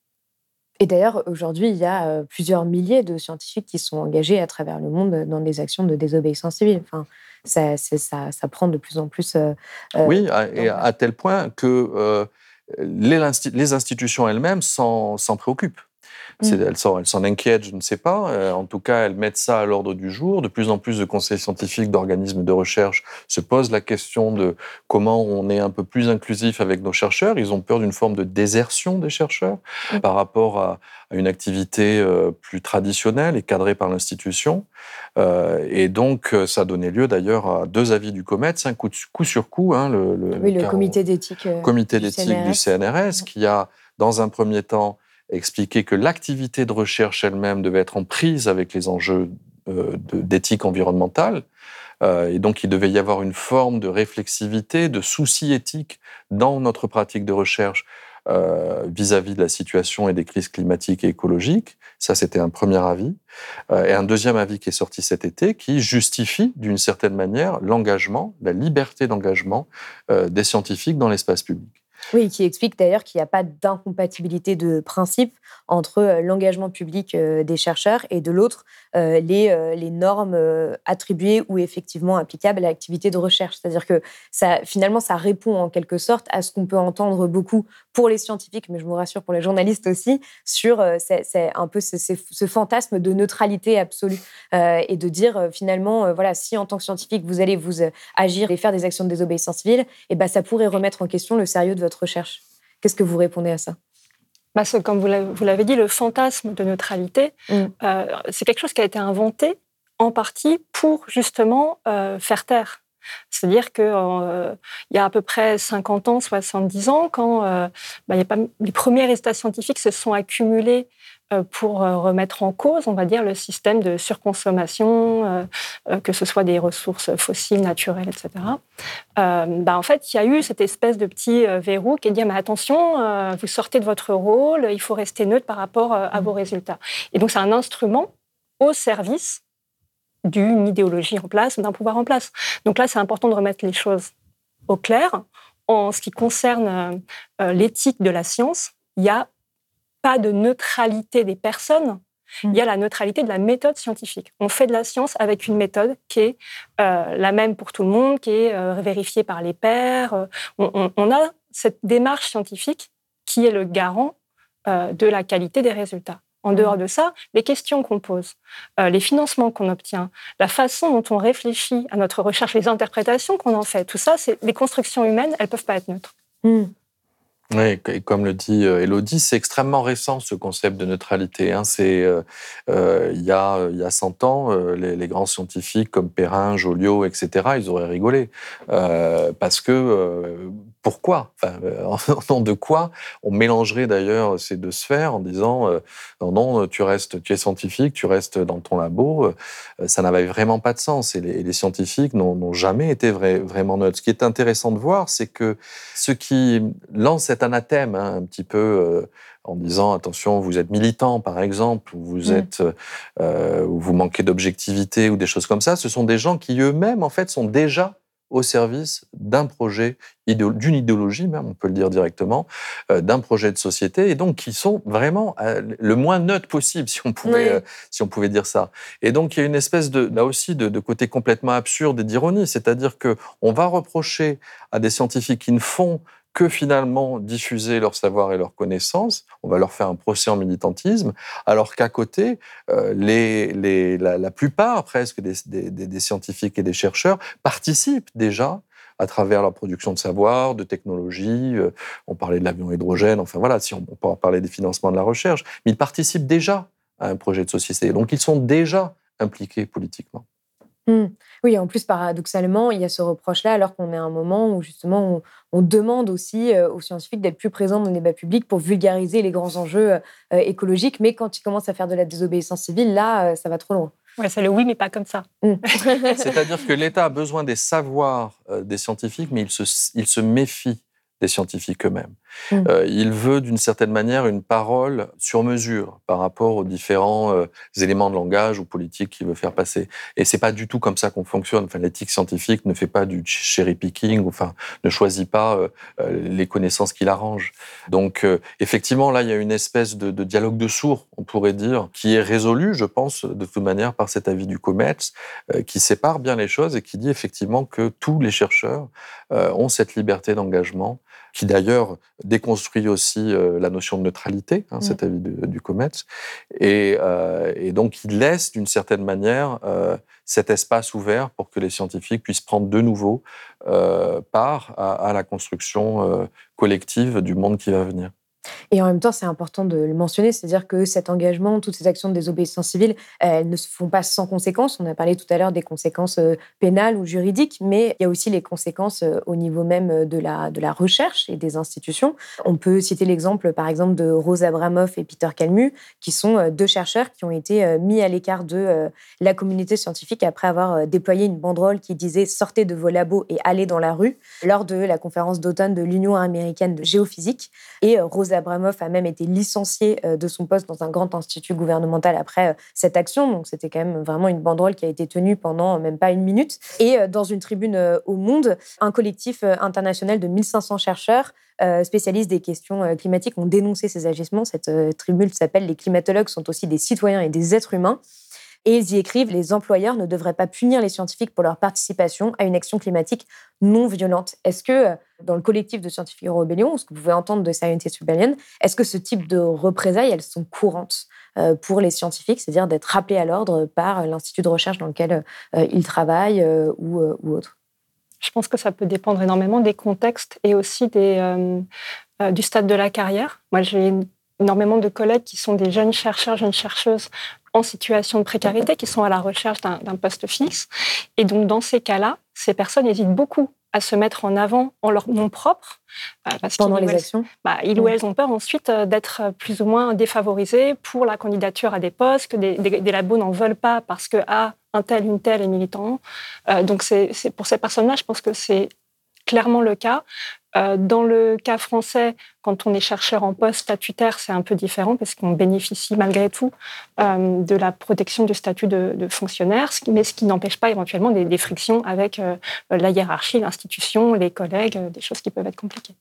Et d'ailleurs, aujourd'hui, il y a plusieurs milliers de scientifiques qui sont engagés à travers le monde dans des actions de désobéissance civile. Enfin, ça, ça, ça, prend de plus en plus. Euh, euh, oui, et à tel point que euh, les, les, institutions elles-mêmes s'en préoccupent. Mmh. Elles s'en inquiètent, je ne sais pas. en tout cas, elles mettent ça à l'ordre du jour. De plus en plus de conseils scientifiques, d'organismes de recherche se posent la question de comment on est un peu plus inclusif avec nos chercheurs. Ils ont peur d'une forme de désertion des chercheurs mmh. par rapport à, à une activité euh, plus traditionnelle et cadrée par l'institution. Euh, et donc, euh, ça a donné lieu d'ailleurs à deux avis du COMETS, un coup, coup sur coup. Hein, le, oui, le, comité d'éthique comité d'éthique du CNRS, qui a, dans un premier temps, expliqué que l'activité de recherche elle-même devait être en prise avec les enjeux d'éthique environnementale. et donc, il devait y avoir une forme de réflexivité, de souci éthique dans notre pratique de recherche euh, vis-à-vis de la situation et des crises climatiques et écologiques. Ça, c'était un premier avis. Euh, et un deuxième avis qui est sorti cet été, qui justifie d'une certaine manière l'engagement, la liberté d'engagement euh, des scientifiques dans l'espace public. Oui, qui explique d'ailleurs qu'il n'y a pas d'incompatibilité de principe entre euh, l'engagement public euh, des chercheurs et de l'autre euh, les, normes attribuées ou effectivement applicables à l'activité de recherche. C'est-à-dire que ça, finalement, ça répond en quelque sorte à ce qu'on peut entendre beaucoup pour les scientifiques, mais je me rassure pour les journalistes aussi, sur un peu ce, ce, fantasme de neutralité absolue et de dire finalement, voilà, si en tant que scientifique vous allez vous agir et faire des actions de désobéissance civile, et eh ben ça pourrait remettre en question le sérieux de votre recherche? Qu'est-ce que vous répondez à ça? Bah, Comme vous l'avez dit, le fantasme de neutralité, mm. euh, c'est quelque chose qui a été inventé en partie pour justement euh, faire taire. C'est-à-dire qu'il euh, y a à peu près 50 ans, 70 ans, quand bah, y a pas, les premiers résultats scientifiques se sont accumulés pour euh, remettre en cause, on va dire, le système de surconsommation, euh, que ce soit des ressources fossiles, naturelles, etc. Bah, en fait, il y a eu cette espèce de petit verrou qui est dit mais attention, vous sortez de votre rôle, il faut rester neutre par rapport à vos résultats. Et donc, c'est un instrument au service d'une idéologie en place, d'un pouvoir en place. Donc là, c'est important de remettre les choses au clair en ce qui concerne l'éthique de la science, il n'y a pas de neutralité des personnes, il y a la neutralité de la méthode scientifique. On fait de la science avec une méthode qui est la même pour tout le monde, qui est vérifiée par les pairs. on, a cette démarche scientifique qui est le garant de la qualité des résultats. En mmh. dehors de ça, les questions qu'on pose, euh, les financements qu'on obtient, la façon dont on réfléchit à notre recherche, les interprétations qu'on en fait, tout ça, c'est les constructions humaines, elles peuvent pas être neutres. Mmh. Oui, et comme le dit euh, Elodie, c'est extrêmement récent ce concept de neutralité. Hein. C'est euh, euh, il, y a, il y a 100 ans, les, grands scientifiques comme Perrin, Joliot, etc., ils auraient rigolé. parce que pourquoi enfin, En nom de quoi On mélangerait d'ailleurs ces deux sphères en disant non, non, tu restes, tu es scientifique, tu restes dans ton labo. ça n'avait vraiment pas de sens. Et les, scientifiques n'ont jamais été vraiment neutres. Ce qui est intéressant de voir, c'est que ce qui lance cet anathème hein, un petit peu euh, en disant attention, vous êtes militant par exemple, ou vous mm. êtes, euh, ou vous manquez d'objectivité ou des choses comme ça. Ce sont des gens qui eux-mêmes en fait sont déjà au service d'un projet, d'une idéologie même, on peut le dire directement, euh, d'un projet de société, et donc qui sont vraiment le moins neutres possible, si on pouvait, si on pouvait dire ça. Et donc il y a une espèce de, là aussi, de, de côté complètement absurde et d'ironie, c'est-à-dire que on va reprocher à des scientifiques qui ne font que finalement diffuser leur savoir et leur connaissance. On va leur faire un procès en militantisme, alors qu'à côté, euh, la, la, plupart presque des, scientifiques et des chercheurs participent déjà à travers leur production de savoir, de technologie. Euh, on parlait de l'avion hydrogène, enfin voilà, si on, on peut parler des financements de la recherche, mais ils participent déjà à un projet de société. Donc ils sont déjà impliqués politiquement. Mmh. Oui, en plus, paradoxalement, il y a ce reproche-là, alors qu'on est à un moment où justement on, demande aussi euh, aux scientifiques d'être plus présents dans le débat public pour vulgariser les grands enjeux euh, écologiques. Mais quand ils commencent à faire de la désobéissance civile, là, euh, ça va trop loin. Ouais, c'est le oui, mais pas comme ça. Mmh. C'est-à-dire que l'État a besoin des savoirs des scientifiques, mais il se, il se méfie des scientifiques eux-mêmes. Mmh. Euh, il veut d'une certaine manière une parole sur mesure par rapport aux différents euh, éléments de langage ou politiques qu'il veut faire passer. Et c'est pas du tout comme ça qu'on fonctionne. Enfin, l'éthique scientifique ne fait pas du cherry picking, enfin, ne choisit pas euh, les connaissances qu'il arrange. Donc, effectivement, là, il y a une espèce de, dialogue de sourds, on pourrait dire, qui est résolu, je pense, de toute manière, par cet avis du COMEX, qui sépare bien les choses et qui dit effectivement que tous les chercheurs ont cette liberté d'engagement qui d'ailleurs déconstruit aussi euh, la notion de neutralité, hein, cet mm. avis du COMEX, et, euh, et, donc il laisse d'une certaine manière euh, cet espace ouvert pour que les scientifiques puissent prendre de nouveau part à, à, la construction collective du monde qui va venir. Et en même temps, c'est important de le mentionner, c'est-à-dire que cet engagement, toutes ces actions de désobéissance civile, elles ne se font pas sans conséquences. On a parlé tout à l'heure des conséquences euh, pénales ou juridiques, mais il y a aussi les conséquences euh, au niveau même euh, de la, de la recherche et des institutions. On peut citer l'exemple, par exemple, de Rose Abramoff et Peter Kalmu, qui sont deux chercheurs qui ont été mis à l'écart de la communauté scientifique après avoir déployé une banderole qui disait sortez de vos labos et allez dans la rue lors de la conférence d'automne de l'Union américaine de géophysique. Et Rose Abramoff a même été licencié euh, de son poste dans un grand institut gouvernemental après euh, cette action. Donc c'était quand même vraiment une banderole qui a été tenue pendant même pas une minute. Et euh, dans une tribune au Monde, un collectif international de 1500 chercheurs spécialistes des questions climatiques ont dénoncé ces agissements. Cette tribune s'appelle Les climatologues sont aussi des citoyens et des êtres humains. Et ils y écrivent les employeurs ne devraient pas punir les scientifiques pour leur participation à une action climatique non violente. Est-ce que euh, dans le collectif de scientifiques en rébellion, ce que vous pouvez entendre de Scientist Rebellion, est-ce que ce type de représailles, elles sont courantes euh, pour les scientifiques, c'est-à-dire d'être rappelés à l'ordre par l'institut de recherche dans lequel euh, ils travaillent ou, ou autre? Je pense que ça peut dépendre énormément des contextes et aussi des, du stade de la carrière. Moi, j'ai énormément de collègues qui sont des jeunes chercheurs, jeunes chercheuses en situation de précarité, qui sont à la recherche d'un poste fixe. Et donc, dans ces cas-là, ces personnes hésitent beaucoup à se mettre en avant en leur nom propre. Euh, parce Pendant les actions bah, Ils ou elles ont peur ensuite euh, d'être plus ou moins défavorisés pour la candidature à des postes, que des, des, labos n'en veulent pas parce que ah, un tel, une telle est militant. Euh, donc c'est pour ces personnes-là, je pense que c'est clairement le cas. Euh, dans le cas français, quand on est chercheur en poste statutaire, c'est un peu différent parce qu'on bénéficie malgré tout euh, de la protection du statut de, fonctionnaire, mais ce qui n'empêche pas éventuellement des, frictions avec euh, la hiérarchie, l'institution, les collègues, des choses qui peuvent être compliquées.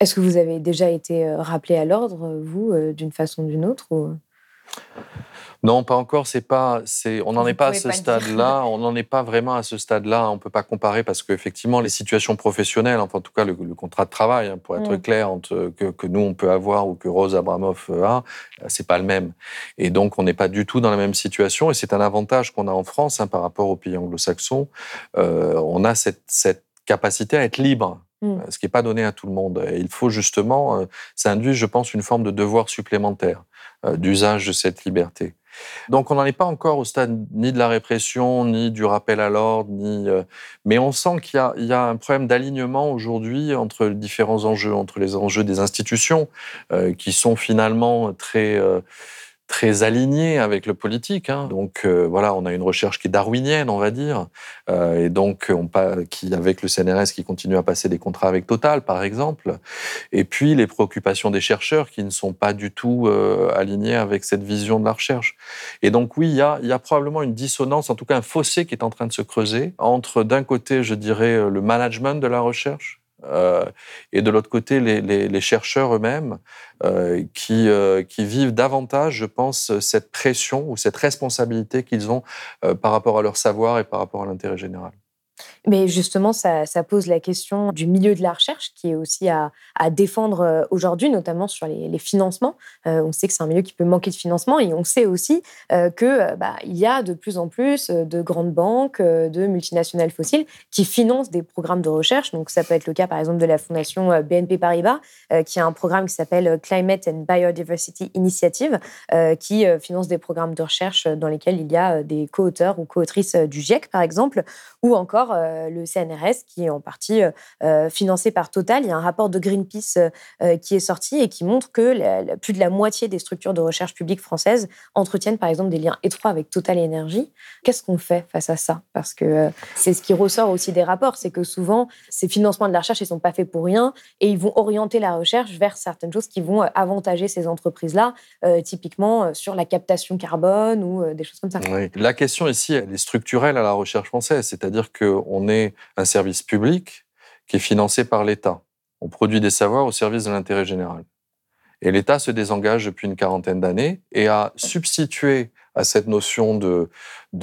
Est-ce que vous avez déjà été rappelé à l'ordre, vous, d'une façon ou d'une autre non, pas encore. C'est pas, c'est, on n'en est pas à ce stade-là. On n'en est pas vraiment à ce stade-là. On peut pas comparer parce qu'effectivement, les situations professionnelles, enfin en tout cas le, contrat de travail, hein, pour être mm. clair, entre, que, que, nous on peut avoir ou que Rose Abramoff a, c'est pas le même. Et donc on n'est pas du tout dans la même situation. Et c'est un avantage qu'on a en France hein, par rapport aux pays anglo-saxons. Euh, on a cette, cette capacité à être libre mm. ce qui n'est pas donné à tout le monde. Et il faut justement, euh, ça induit, je pense, une forme de devoir supplémentaire euh, d'usage de cette liberté. Donc on n'en est pas encore au stade ni de la répression, ni du rappel à l'ordre, ni. Euh, mais on sent qu'il y, a un problème d'alignement aujourd'hui entre les différents enjeux, entre les enjeux des institutions, euh, qui sont finalement très euh, très aligné avec le politique. Hein. Donc euh, voilà, on a une recherche qui est darwinienne, on va dire, euh, et donc on qui avec le CNRS qui continue à passer des contrats avec Total, par exemple, et puis les préoccupations des chercheurs qui ne sont pas du tout euh, alignées avec cette vision de la recherche. Et donc oui, il y a probablement une dissonance, en tout cas un fossé qui est en train de se creuser entre d'un côté, je dirais, le management de la recherche euh, et de l'autre côté, les, chercheurs eux-mêmes euh, qui, euh, qui, vivent davantage, je pense, cette pression ou cette responsabilité qu'ils ont par rapport à leur savoir et par rapport à l'intérêt général. Mais justement, ça, pose la question du milieu de la recherche qui est aussi à, défendre euh, aujourd'hui, notamment sur les, financements. Euh, on sait que c'est un milieu qui peut manquer de financement et on sait aussi euh, que bah, y a de plus en plus de grandes banques, de multinationales fossiles qui financent des programmes de recherche. Donc ça peut être le cas par exemple de la fondation BNP Paribas qui a un programme qui s'appelle Climate and Biodiversity Initiative qui finance des programmes de recherche dans lesquels il y a des co-auteurs ou co-autrices du GIEC par exemple, ou encore euh, le CNRS, qui est en partie euh, euh, financé par Total. Il y a un rapport de Greenpeace qui est sorti et qui montre que plus de la moitié des structures de recherche publique françaises entretiennent par exemple des liens étroits avec Total Énergie. Qu'est-ce qu'on fait face à ça? Parce que c'est ce qui ressort aussi des rapports, c'est que souvent ces financements de la recherche, ils sont pas faits pour rien et ils vont orienter la recherche vers certaines choses qui vont avantager ces entreprises-là, typiquement sur la captation carbone ou des choses comme ça. La question ici, elle est structurelle à la recherche française, c'est-à-dire qu'on est un service public qui est financé par l'État. On produit des savoirs au service de l'intérêt général. Et l'État se désengage depuis une quarantaine d'années et a substitué à cette notion de,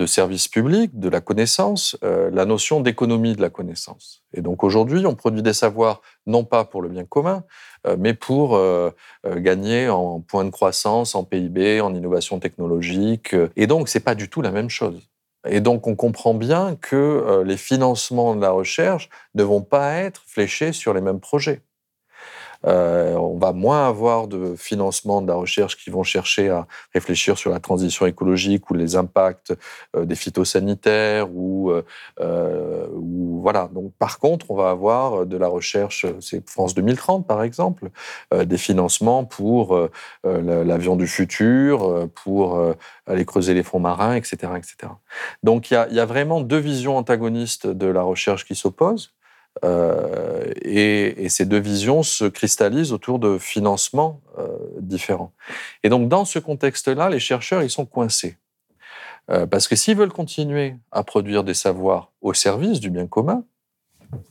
service public, de la connaissance, euh, la notion d'économie de la connaissance. Et donc aujourd'hui, on produit des savoirs non pas pour le bien commun, euh, mais pour euh, gagner en points de croissance, en PIB, en innovation technologique. Et donc, c'est pas du tout la même chose. Et donc, on comprend bien que euh, les financements de la recherche ne vont pas être fléchés sur les mêmes projets. Euh, on va moins avoir de financement de la recherche qui vont chercher à réfléchir sur la transition écologique ou les impacts euh, des phytosanitaires ou, euh, ou, voilà. Donc par contre, on va avoir de la recherche, c'est France 2030 par exemple, des financements pour l'avion du futur, pour aller creuser les fonds marins, etc., etc. Donc il y a vraiment deux visions antagonistes de la recherche qui s'opposent. Euh, et, ces deux visions se cristallisent autour de financements euh, différents. Et donc, dans ce contexte-là, les chercheurs, ils sont coincés. Euh, parce que s'ils veulent continuer à produire des savoirs au service du bien commun,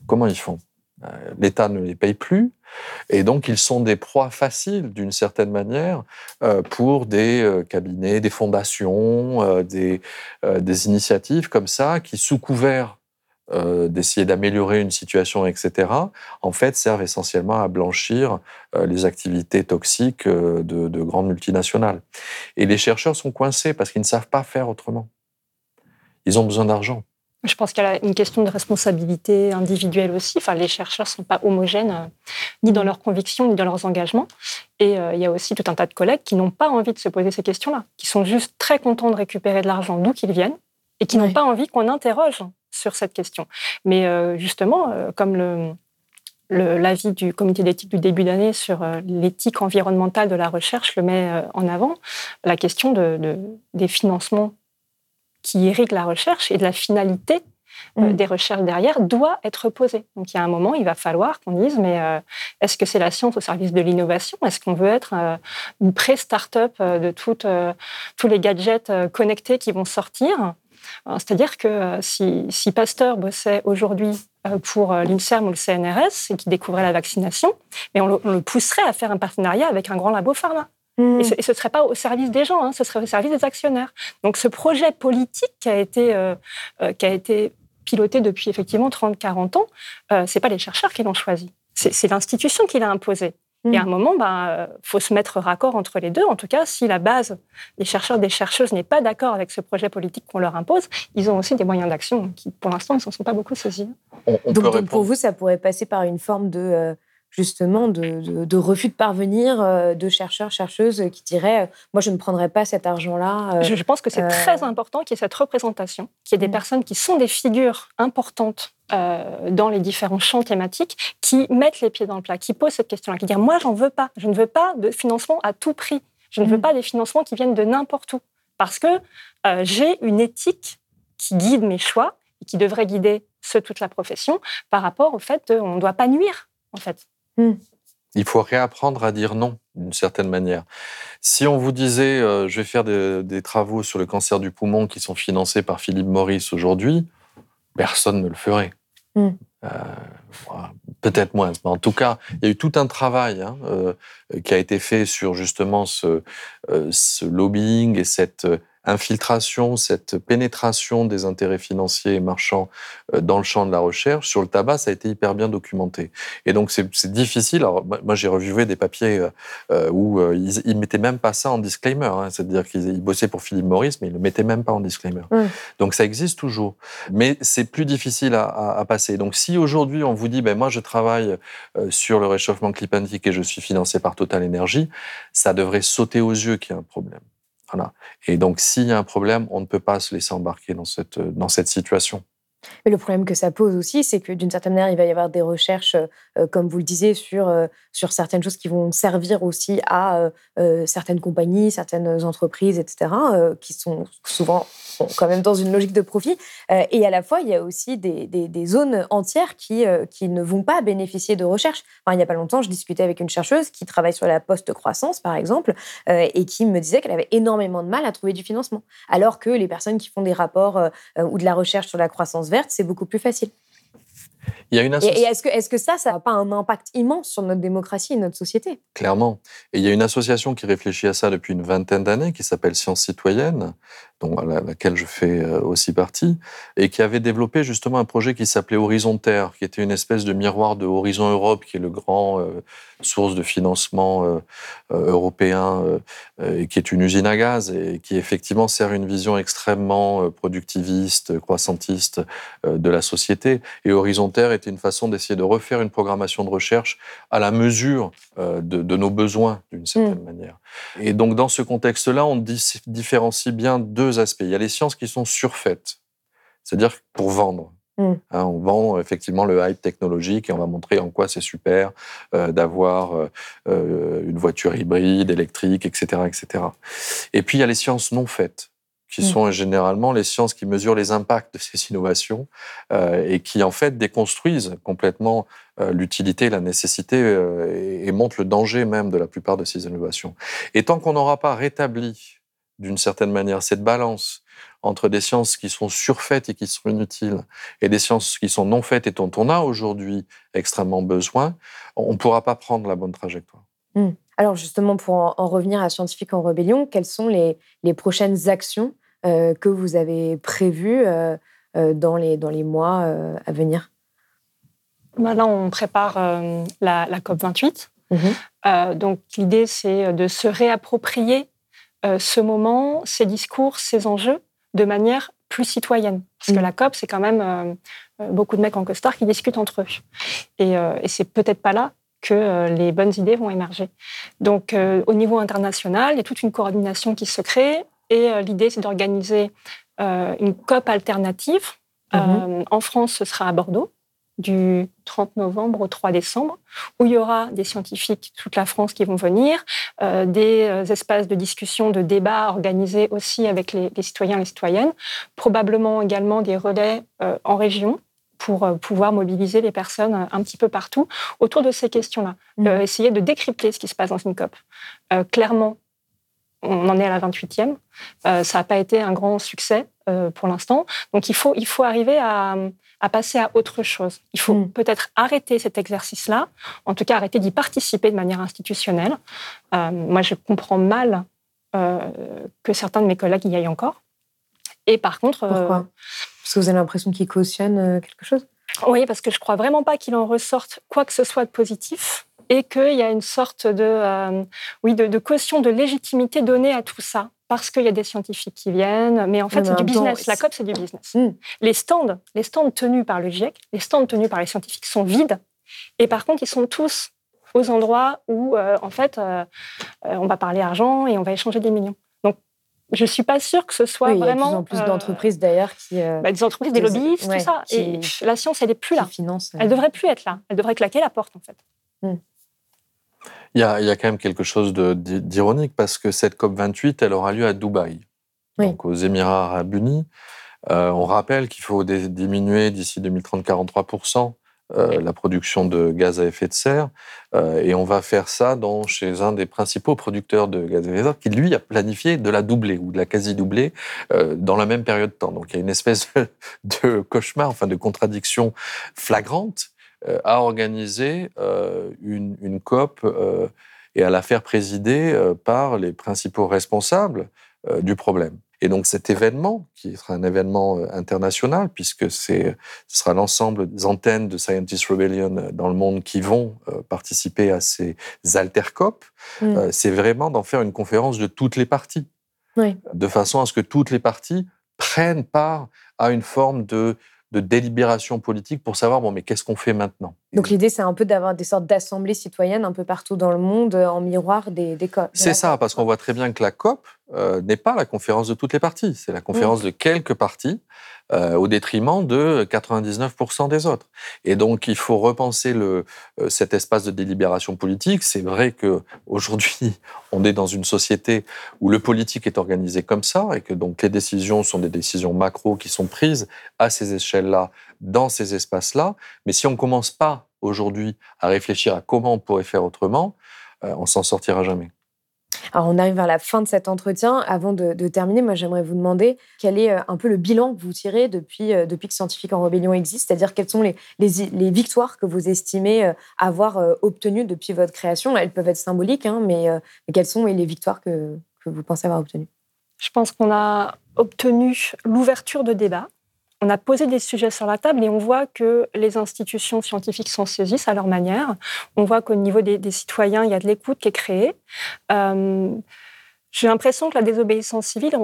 comment ils font? L'État ne les paye plus, et donc ils sont des proies faciles, d'une certaine manière, pour des cabinets, des fondations, des, des initiatives comme ça, qui, sous couvert euh, d'essayer d'améliorer une situation, etc., en fait, servent essentiellement à blanchir euh, les activités toxiques euh, de, grandes multinationales. Et les chercheurs sont coincés parce qu'ils ne savent pas faire autrement. Ils ont besoin d'argent. Je pense qu'il y a une question de responsabilité individuelle aussi. Enfin, les chercheurs ne sont pas homogènes, ni dans leurs convictions, ni dans leurs engagements. Et il y a aussi tout un tas de collègues qui n'ont pas envie de se poser ces questions-là, qui sont juste très contents de récupérer de l'argent d'où qu'ils viennent, et qui n'ont pas envie qu'on interroge sur cette question. Mais euh, justement, euh, comme le, l'avis du comité d'éthique du début d'année sur euh, l'éthique environnementale de la recherche le met en avant, la question de, des financements qui irriguent la recherche et de la finalité euh, des recherches derrière doit être posée. Donc il y a un moment, il va falloir qu'on dise, mais euh, est-ce que c'est la science au service de l'innovation? Est-ce qu'on veut être euh, une pré-startup de toutes, tous les gadgets connectés qui vont sortir? C'est-à-dire que si, si Pasteur bossait aujourd'hui pour l'INSERM ou le CNRS et qui découvrait la vaccination, mais on le, on le pousserait à faire un partenariat avec un grand labo pharma. Et ce ne serait pas au service des gens, hein, ce serait au service des actionnaires. Donc ce projet politique qui a été, euh, euh, qui a été piloté depuis effectivement 30-40 ans, euh, ce n'est pas les chercheurs qui l'ont choisi, c'est l'institution qui l'a imposé. Et à un moment, il bah, faut se mettre raccord entre les deux. En tout cas, si la base des chercheurs des chercheuses n'est pas d'accord avec ce projet politique qu'on leur impose, ils ont aussi des moyens d'action qui, pour l'instant, ne s'en sont pas beaucoup saisis. donc, pour vous, ça pourrait passer par une forme de justement de, refus de parvenir euh, de chercheurs, chercheuses qui diraient euh, Moi, je ne prendrai pas cet argent-là. Euh, je, pense que c'est très important qu'il y ait cette représentation, qu'il y ait des mm. personnes qui sont des figures importantes dans les différents champs thématiques, qui mettent les pieds dans le plat, qui posent cette question-là, qui disent Moi, j'en veux pas. Je ne veux pas de financement à tout prix. Je ne veux mm. pas des financements qui viennent de n'importe où. Parce que j'ai une éthique qui guide mes choix et qui devrait guider ceux toute la profession par rapport au fait qu'on ne doit pas nuire, en fait. Hmm. Il faut réapprendre à dire non, d'une certaine manière. Si on vous disait, euh, je vais faire des, travaux sur le cancer du poumon qui sont financés par Philippe Maurice aujourd'hui, personne ne le ferait. Hmm. Euh, peut-être moins. Mais en tout cas, il y a eu tout un travail hein, euh, qui a été fait sur justement ce, ce lobbying et cette infiltration, cette pénétration des intérêts financiers et marchands euh, dans le champ de la recherche, sur le tabac, ça a été hyper bien documenté. Et donc, c'est difficile. Alors, moi, j'ai revu des papiers euh, euh, où ils, ne mettaient même pas ça en disclaimer. Hein. C'est-à-dire qu'ils bossaient pour Philippe Maurice, mais ils le mettaient même pas en disclaimer. Donc, ça existe toujours. Mais c'est plus difficile à, passer. Donc, si aujourd'hui, on vous dit, ben, moi, je travaille sur le réchauffement climatique et je suis financé par Total Energy, ça devrait sauter aux yeux qu'il y a un problème. Et donc, s'il y a un problème, on ne peut pas se laisser embarquer dans cette, dans cette situation. Mais le problème que ça pose aussi, c'est que d'une certaine manière, il va y avoir des recherches, euh, comme vous le disiez, sur, euh, sur certaines choses qui vont servir aussi à euh, certaines compagnies, certaines entreprises, etc., qui sont souvent quand même dans une logique de profit. Et à la fois, il y a aussi des, des, zones entières qui, qui ne vont pas bénéficier de recherche. Enfin, il n'y a pas longtemps, je discutais avec une chercheuse qui travaille sur la post-croissance, par exemple, et qui me disait qu'elle avait énormément de mal à trouver du financement. Alors que les personnes qui font des rapports ou de la recherche sur la croissance verte, c'est beaucoup plus facile. Il y a une Et, est-ce que, est que ça, ça n'a pas un impact immense sur notre démocratie et notre société? Clairement. Et il y a une association qui réfléchit à ça depuis une vingtaine d'années, qui s'appelle Science Citoyenne, dont, à laquelle je fais euh, aussi partie, et qui avait développé justement un projet qui s'appelait Horizon Terre, qui était une espèce de miroir de Horizon Europe, qui est le grand euh, source de financement euh, européen, et qui est une usine à gaz, et qui effectivement sert une vision extrêmement productiviste, croissantiste de la société. Et Horizon Terre était une façon d'essayer de refaire une programmation de recherche à la mesure de, nos besoins, d'une certaine mmh. manière. Et donc, dans ce contexte-là, on différencie bien deux aspects. Il y a les sciences qui sont surfaites, c'est-à-dire pour vendre. Mm. Hein, on vend effectivement le hype technologique et on va montrer en quoi c'est super euh, d'avoir euh, euh, une voiture hybride, électrique, etc., etc. Et puis il y a les sciences non faites, qui mm. sont généralement les sciences qui mesurent les impacts de ces innovations et qui en fait déconstruisent complètement l'utilité, la nécessité et, et montrent le danger même de la plupart de ces innovations. Et tant qu'on n'aura pas rétabli d'une certaine manière, cette balance entre des sciences qui sont surfaites et qui sont inutiles et des sciences qui sont non faites et dont on a aujourd'hui extrêmement besoin, on ne pourra pas prendre la bonne trajectoire. Hmm. Alors justement, pour en, revenir à Scientifiques en rébellion, quelles sont les, prochaines actions euh, que vous avez prévues euh, euh, dans, les, dans les mois à venir? Bah Là, on prépare la, la, COP 28. Mhm. donc l'idée, c'est de se réapproprier euh, ce moment, ces discours, ces enjeux de manière plus citoyenne. Parce que mm. la COP, c'est quand même euh, euh, beaucoup de mecs en costard qui discutent entre eux. Et, et c'est peut-être pas là que les bonnes idées vont émerger. Donc, au niveau international, il y a toute une coordination qui se crée. Et l'idée, c'est d'organiser une COP alternative. Mm-hmm. en France, ce sera à Bordeaux. Du 30 novembre au 3 décembre, où il y aura des scientifiques de toute la France qui vont venir, euh, des euh, espaces de discussion, de débat organisés aussi avec les, citoyens et les citoyennes, probablement également des relais euh, en région pour pouvoir mobiliser les personnes un petit peu partout autour de ces questions-là. Mmh. essayer de décrypter ce qui se passe dans une COP. clairement, on en est à la 28e. ça n'a pas été un grand succès pour l'instant. Donc il faut, il faut arriver à, à passer à autre chose. Il faut mm. peut-être arrêter cet exercice-là, en tout cas arrêter d'y participer de manière institutionnelle. Euh, moi, je comprends mal euh, que certains de mes collègues y aillent encore. Et par contre... Euh, Pourquoi? Parce que vous avez l'impression qu'ils cautionnent quelque chose? Oui, parce que je crois vraiment pas qu'il en ressorte quoi que ce soit de positif et qu'il y a une sorte de, oui, de, de caution de légitimité donnée à tout ça parce qu'il y a des scientifiques qui viennent, mais en fait, c'est du business. La COP, c'est du business. Hmm. Les stands, les stands tenus par le GIEC, les stands tenus par les scientifiques sont vides, et par contre, ils sont tous aux endroits où, euh, en fait, euh, euh, on va parler argent et on va échanger des millions. Donc, je suis pas sûre que ce soit vraiment. Il y a de plus en plus d'entreprises d'ailleurs qui. Bah, des entreprises, des lobbyistes, tout ça. et la science, elle est plus là. Finance, elle devrait plus être là. Elle devrait claquer la porte, en fait. Hmm. Il y, a, quand même quelque chose d'ironique parce que cette COP28, elle aura lieu à Dubaï, donc aux Émirats arabes unis. Euh, on rappelle qu'il faut diminuer d'ici 2030 43% euh, la production de gaz à effet de serre. Euh, et on va faire ça dans, chez un des principaux producteurs de gaz à effet de serre qui, lui, a planifié de la doubler ou de la quasi-doubler dans la même période de temps. Donc il y a une espèce de cauchemar, enfin de contradiction flagrante euh, à organiser euh, une, une, COP euh, et à la faire présider par les principaux responsables du problème. Et donc cet événement, qui sera un événement international, puisque ce sera l'ensemble des antennes de Scientist Rebellion dans le monde qui vont participer à ces altercop, mm. c'est vraiment d'en faire une conférence de toutes les parties, oui. de façon à ce que toutes les parties prennent part à une forme de de délibération politique pour savoir, bon, mais qu'est-ce qu'on fait maintenant? Donc l'idée, c'est un peu d'avoir des sortes d'assemblées citoyennes un peu partout dans le monde euh, en miroir des, des COP. C'est ça, parce qu'on voit très bien que la COP euh, n'est pas la conférence de toutes les parties, c'est la conférence de quelques parties euh, au détriment de 99% des autres. Et donc, il faut repenser le, cet espace de délibération politique. C'est vrai que aujourd'hui, on est dans une société où le politique est organisé comme ça et que donc les décisions sont des décisions macro qui sont prises à ces échelles-là, dans ces espaces-là. Mais si on commence pas aujourd'hui à réfléchir à comment on pourrait faire autrement, euh, on s'en sortira jamais. Alors, on arrive vers la fin de cet entretien. Avant de, terminer, moi, j'aimerais vous demander quel est euh, un peu le bilan que vous tirez depuis, euh, depuis que Scientifique en Rébellion existe, c'est-à-dire quelles sont les, les, victoires que vous estimez euh, avoir obtenues depuis votre création. Elles peuvent être symboliques, hein, mais, mais, quelles sont les victoires que, que vous pensez avoir obtenues? Je pense qu'on a obtenu l'ouverture de débat on a posé des sujets sur la table et on voit que les institutions scientifiques s'en saisissent à leur manière. On voit qu'au niveau des, citoyens, il y a de l'écoute qui est créée. Euh, j'ai l'impression que la désobéissance civile,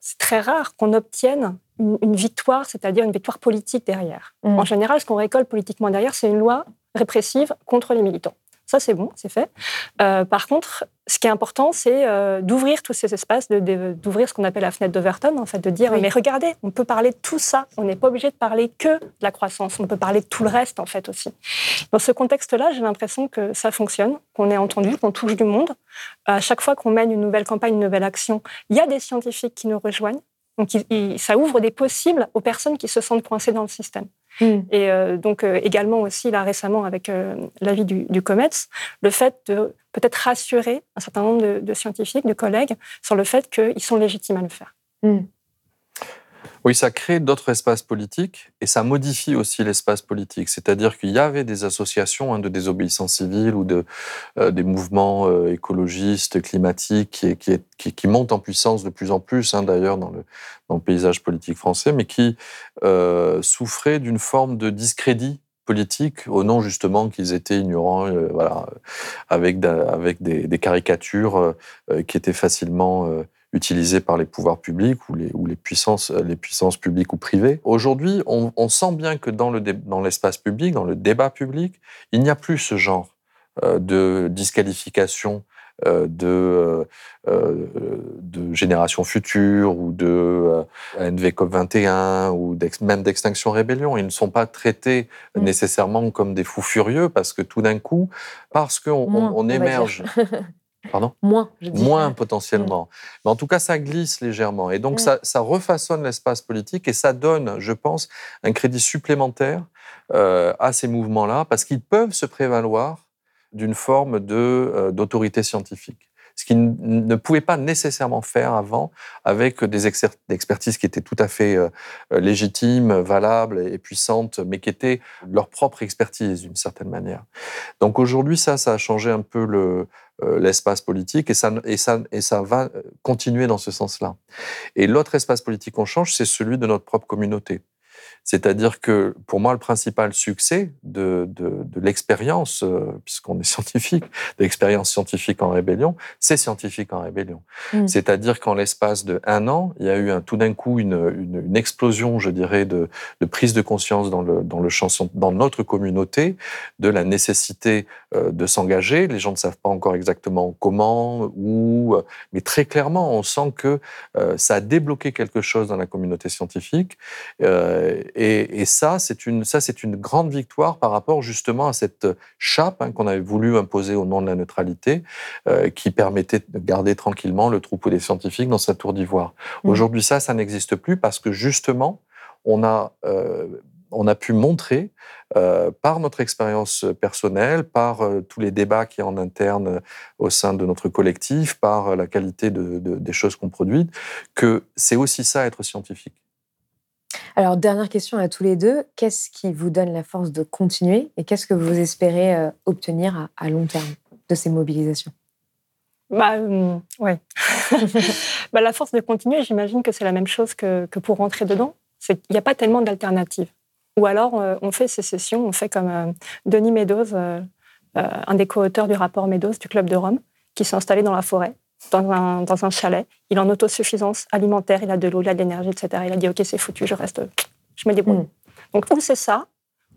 c'est très rare qu'on obtienne une, victoire, c'est-à-dire une victoire politique derrière. Mmh. En général, ce qu'on récolte politiquement derrière, c'est une loi répressive contre les militants. Ça, c'est bon, c'est fait. Euh, par contre, ce qui est important, c'est euh, d'ouvrir tous ces espaces, d'ouvrir ce qu'on appelle la fenêtre d'Overton, en fait, de dire, mais regardez, on peut parler de tout ça. On n'est pas obligé de parler que de la croissance. On peut parler de tout le reste, en fait, aussi. Dans ce contexte-là, j'ai l'impression que ça fonctionne, qu'on est entendu, qu'on touche du monde. À chaque fois qu'on mène une nouvelle campagne, une nouvelle action, il y a des scientifiques qui nous rejoignent. Donc, ça ouvre des possibles aux personnes qui se sentent coincées dans le système. Hmm. Et euh, donc euh, également aussi là récemment avec euh, l'avis du, du COMETS, le fait de peut-être rassurer un certain nombre de, scientifiques, de collègues sur le fait qu'ils sont légitimes à le faire. Hmm. Oui, ça crée d'autres espaces politiques et ça modifie aussi l'espace politique. C'est-à-dire qu'il y avait des associations hein, de désobéissance civile ou de, euh, des mouvements euh, écologistes, climatiques qui, montent en puissance de plus en plus, hein, d'ailleurs, dans le, paysage politique français, mais qui euh, souffraient d'une forme de discrédit politique au nom justement qu'ils étaient ignorants, avec, des caricatures qui étaient facilement utilisés par les pouvoirs publics ou les, ou les, puissances, les puissances publiques ou privées. Aujourd'hui, on, sent bien que dans, le, dans l'espace public, dans le débat public, il n'y a plus ce genre euh, de disqualification euh, de, euh, de génération future ou de NVCOP 21 ou même d'Extinction Rébellion. Ils ne sont pas traités mm. nécessairement comme des fous furieux parce que tout d'un coup, parce qu'on on, émerge. Pardon Moins, je dis. Moins potentiellement. Mais en tout cas, ça glisse légèrement. Et donc, mm. ça, ça, refaçonne l'espace politique et ça donne, je pense, un crédit supplémentaire euh, à ces mouvements-là parce qu'ils peuvent se prévaloir d'une forme euh, d'autorité scientifique ce qu'ils ne pouvaient pas nécessairement faire avant avec des expertises qui étaient tout à fait euh, légitimes, valables et puissantes, mais qui étaient leur propre expertise d'une certaine manière. Donc aujourd'hui, ça, ça a changé un peu le, l'espace politique et ça, et, ça, et ça va continuer dans ce sens-là. Et l'autre espace politique qu'on change, c'est celui de notre propre communauté. C'est-à-dire que pour moi, le principal succès de, l'expérience, euh, puisqu'on est scientifique, de l'expérience scientifique en rébellion, c'est scientifique en rébellion. Mm. C'est-à-dire qu'en l'espace de un an, il y a eu un, tout d'un coup une, explosion, je dirais, de, prise de conscience dans, le, dans, le dans notre communauté de la nécessité euh, de s'engager. Les gens ne savent pas encore exactement comment, où, euh, mais très clairement, on sent que ça a débloqué quelque chose dans la communauté scientifique. Et, ça, c'est une, ça, c'est une grande victoire par rapport justement à cette chape hein, qu'on avait voulu imposer au nom de la neutralité, euh, qui permettait de garder tranquillement le troupeau des scientifiques dans sa tour d'ivoire. Mmh. Aujourd'hui, ça, ça n'existe plus parce que justement, on a, euh, on a pu montrer euh, par notre expérience personnelle, par tous les débats qui y en interne au sein de notre collectif, par la qualité des choses qu'on produit, que c'est aussi ça être scientifique. Alors, dernière question à tous les deux. Qu'est-ce qui vous donne la force de continuer et qu'est-ce que vous espérez euh, obtenir à, long terme de ces mobilisations? Bah, euh, ouais. bah, la force de continuer, j'imagine que c'est la même chose que, pour rentrer dedans. Il n'y a pas tellement d'alternatives. Ou alors, euh, on fait sessions, on fait comme Denis Meadows, un des co-auteurs du rapport Meadows du Club de Rome, qui s'est installé dans la forêt dans un, dans un chalet. Il est en autosuffisance alimentaire, il a de l'eau, il a de l'énergie, etc. Il a dit, OK, c'est foutu, je reste, je me débrouille. Mm. Donc, où c'est ça,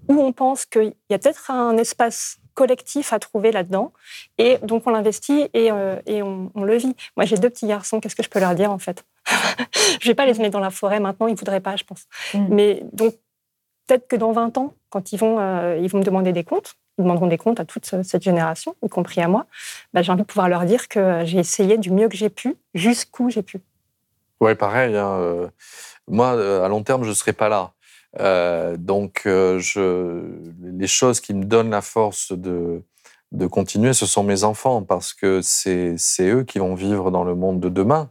où on pense qu'il y a peut-être un espace collectif à trouver là-dedans. Et donc, on l'investit et, euh, et on, le vit. Moi, j'ai deux petits garçons. Qu'est-ce que je peux leur dire, en fait? Je vais pas les emmener dans la forêt maintenant. Ils voudraient pas, je pense. Mm. Mais donc, peut-être que dans 20 ans, quand ils vont, euh, ils vont me demander des comptes, demanderont des comptes à toute cette génération, y compris à moi, bah, j'ai envie de pouvoir leur dire que j'ai essayé du mieux que j'ai pu, jusqu'où j'ai pu. Oui, pareil. Hein, euh, moi, euh, à long terme, je ne serai pas là. Euh, donc, les choses qui me donnent la force de, de continuer, ce sont mes enfants, parce que c'est eux qui vont vivre dans le monde de demain.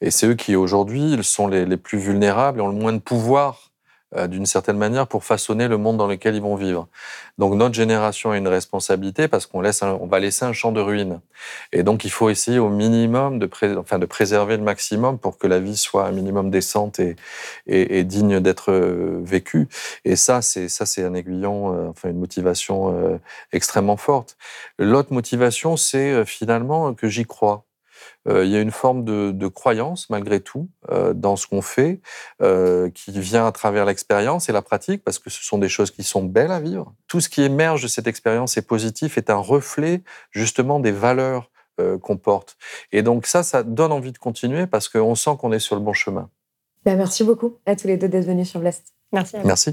Et c'est eux qui, aujourd'hui, sont les, les, plus vulnérables et ont le moins de pouvoir d'une certaine manière pour façonner le monde dans lequel ils vont vivre. Donc notre génération a une responsabilité parce qu'on laisse, on va laisser un champ de ruines. Et donc il faut essayer au minimum de, enfin, de préserver le maximum pour que la vie soit un minimum décente et, et, digne d'être euh, vécue. Et ça, c'est ça, c'est un aiguillon, euh, enfin une motivation extrêmement forte. L'autre motivation, c'est finalement que j'y crois. Euh, il y a une forme de, croyance, malgré tout, euh, dans ce qu'on fait, euh, qui vient à travers l'expérience et la pratique, parce que ce sont des choses qui sont belles à vivre. Tout ce qui émerge de cette expérience est positif, est un reflet justement des valeurs qu'on porte. Et donc ça, ça donne envie de continuer parce qu'on sent qu'on est sur le bon chemin. Ben, merci beaucoup à tous les deux d'être venus sur Blast. Merci. Merci.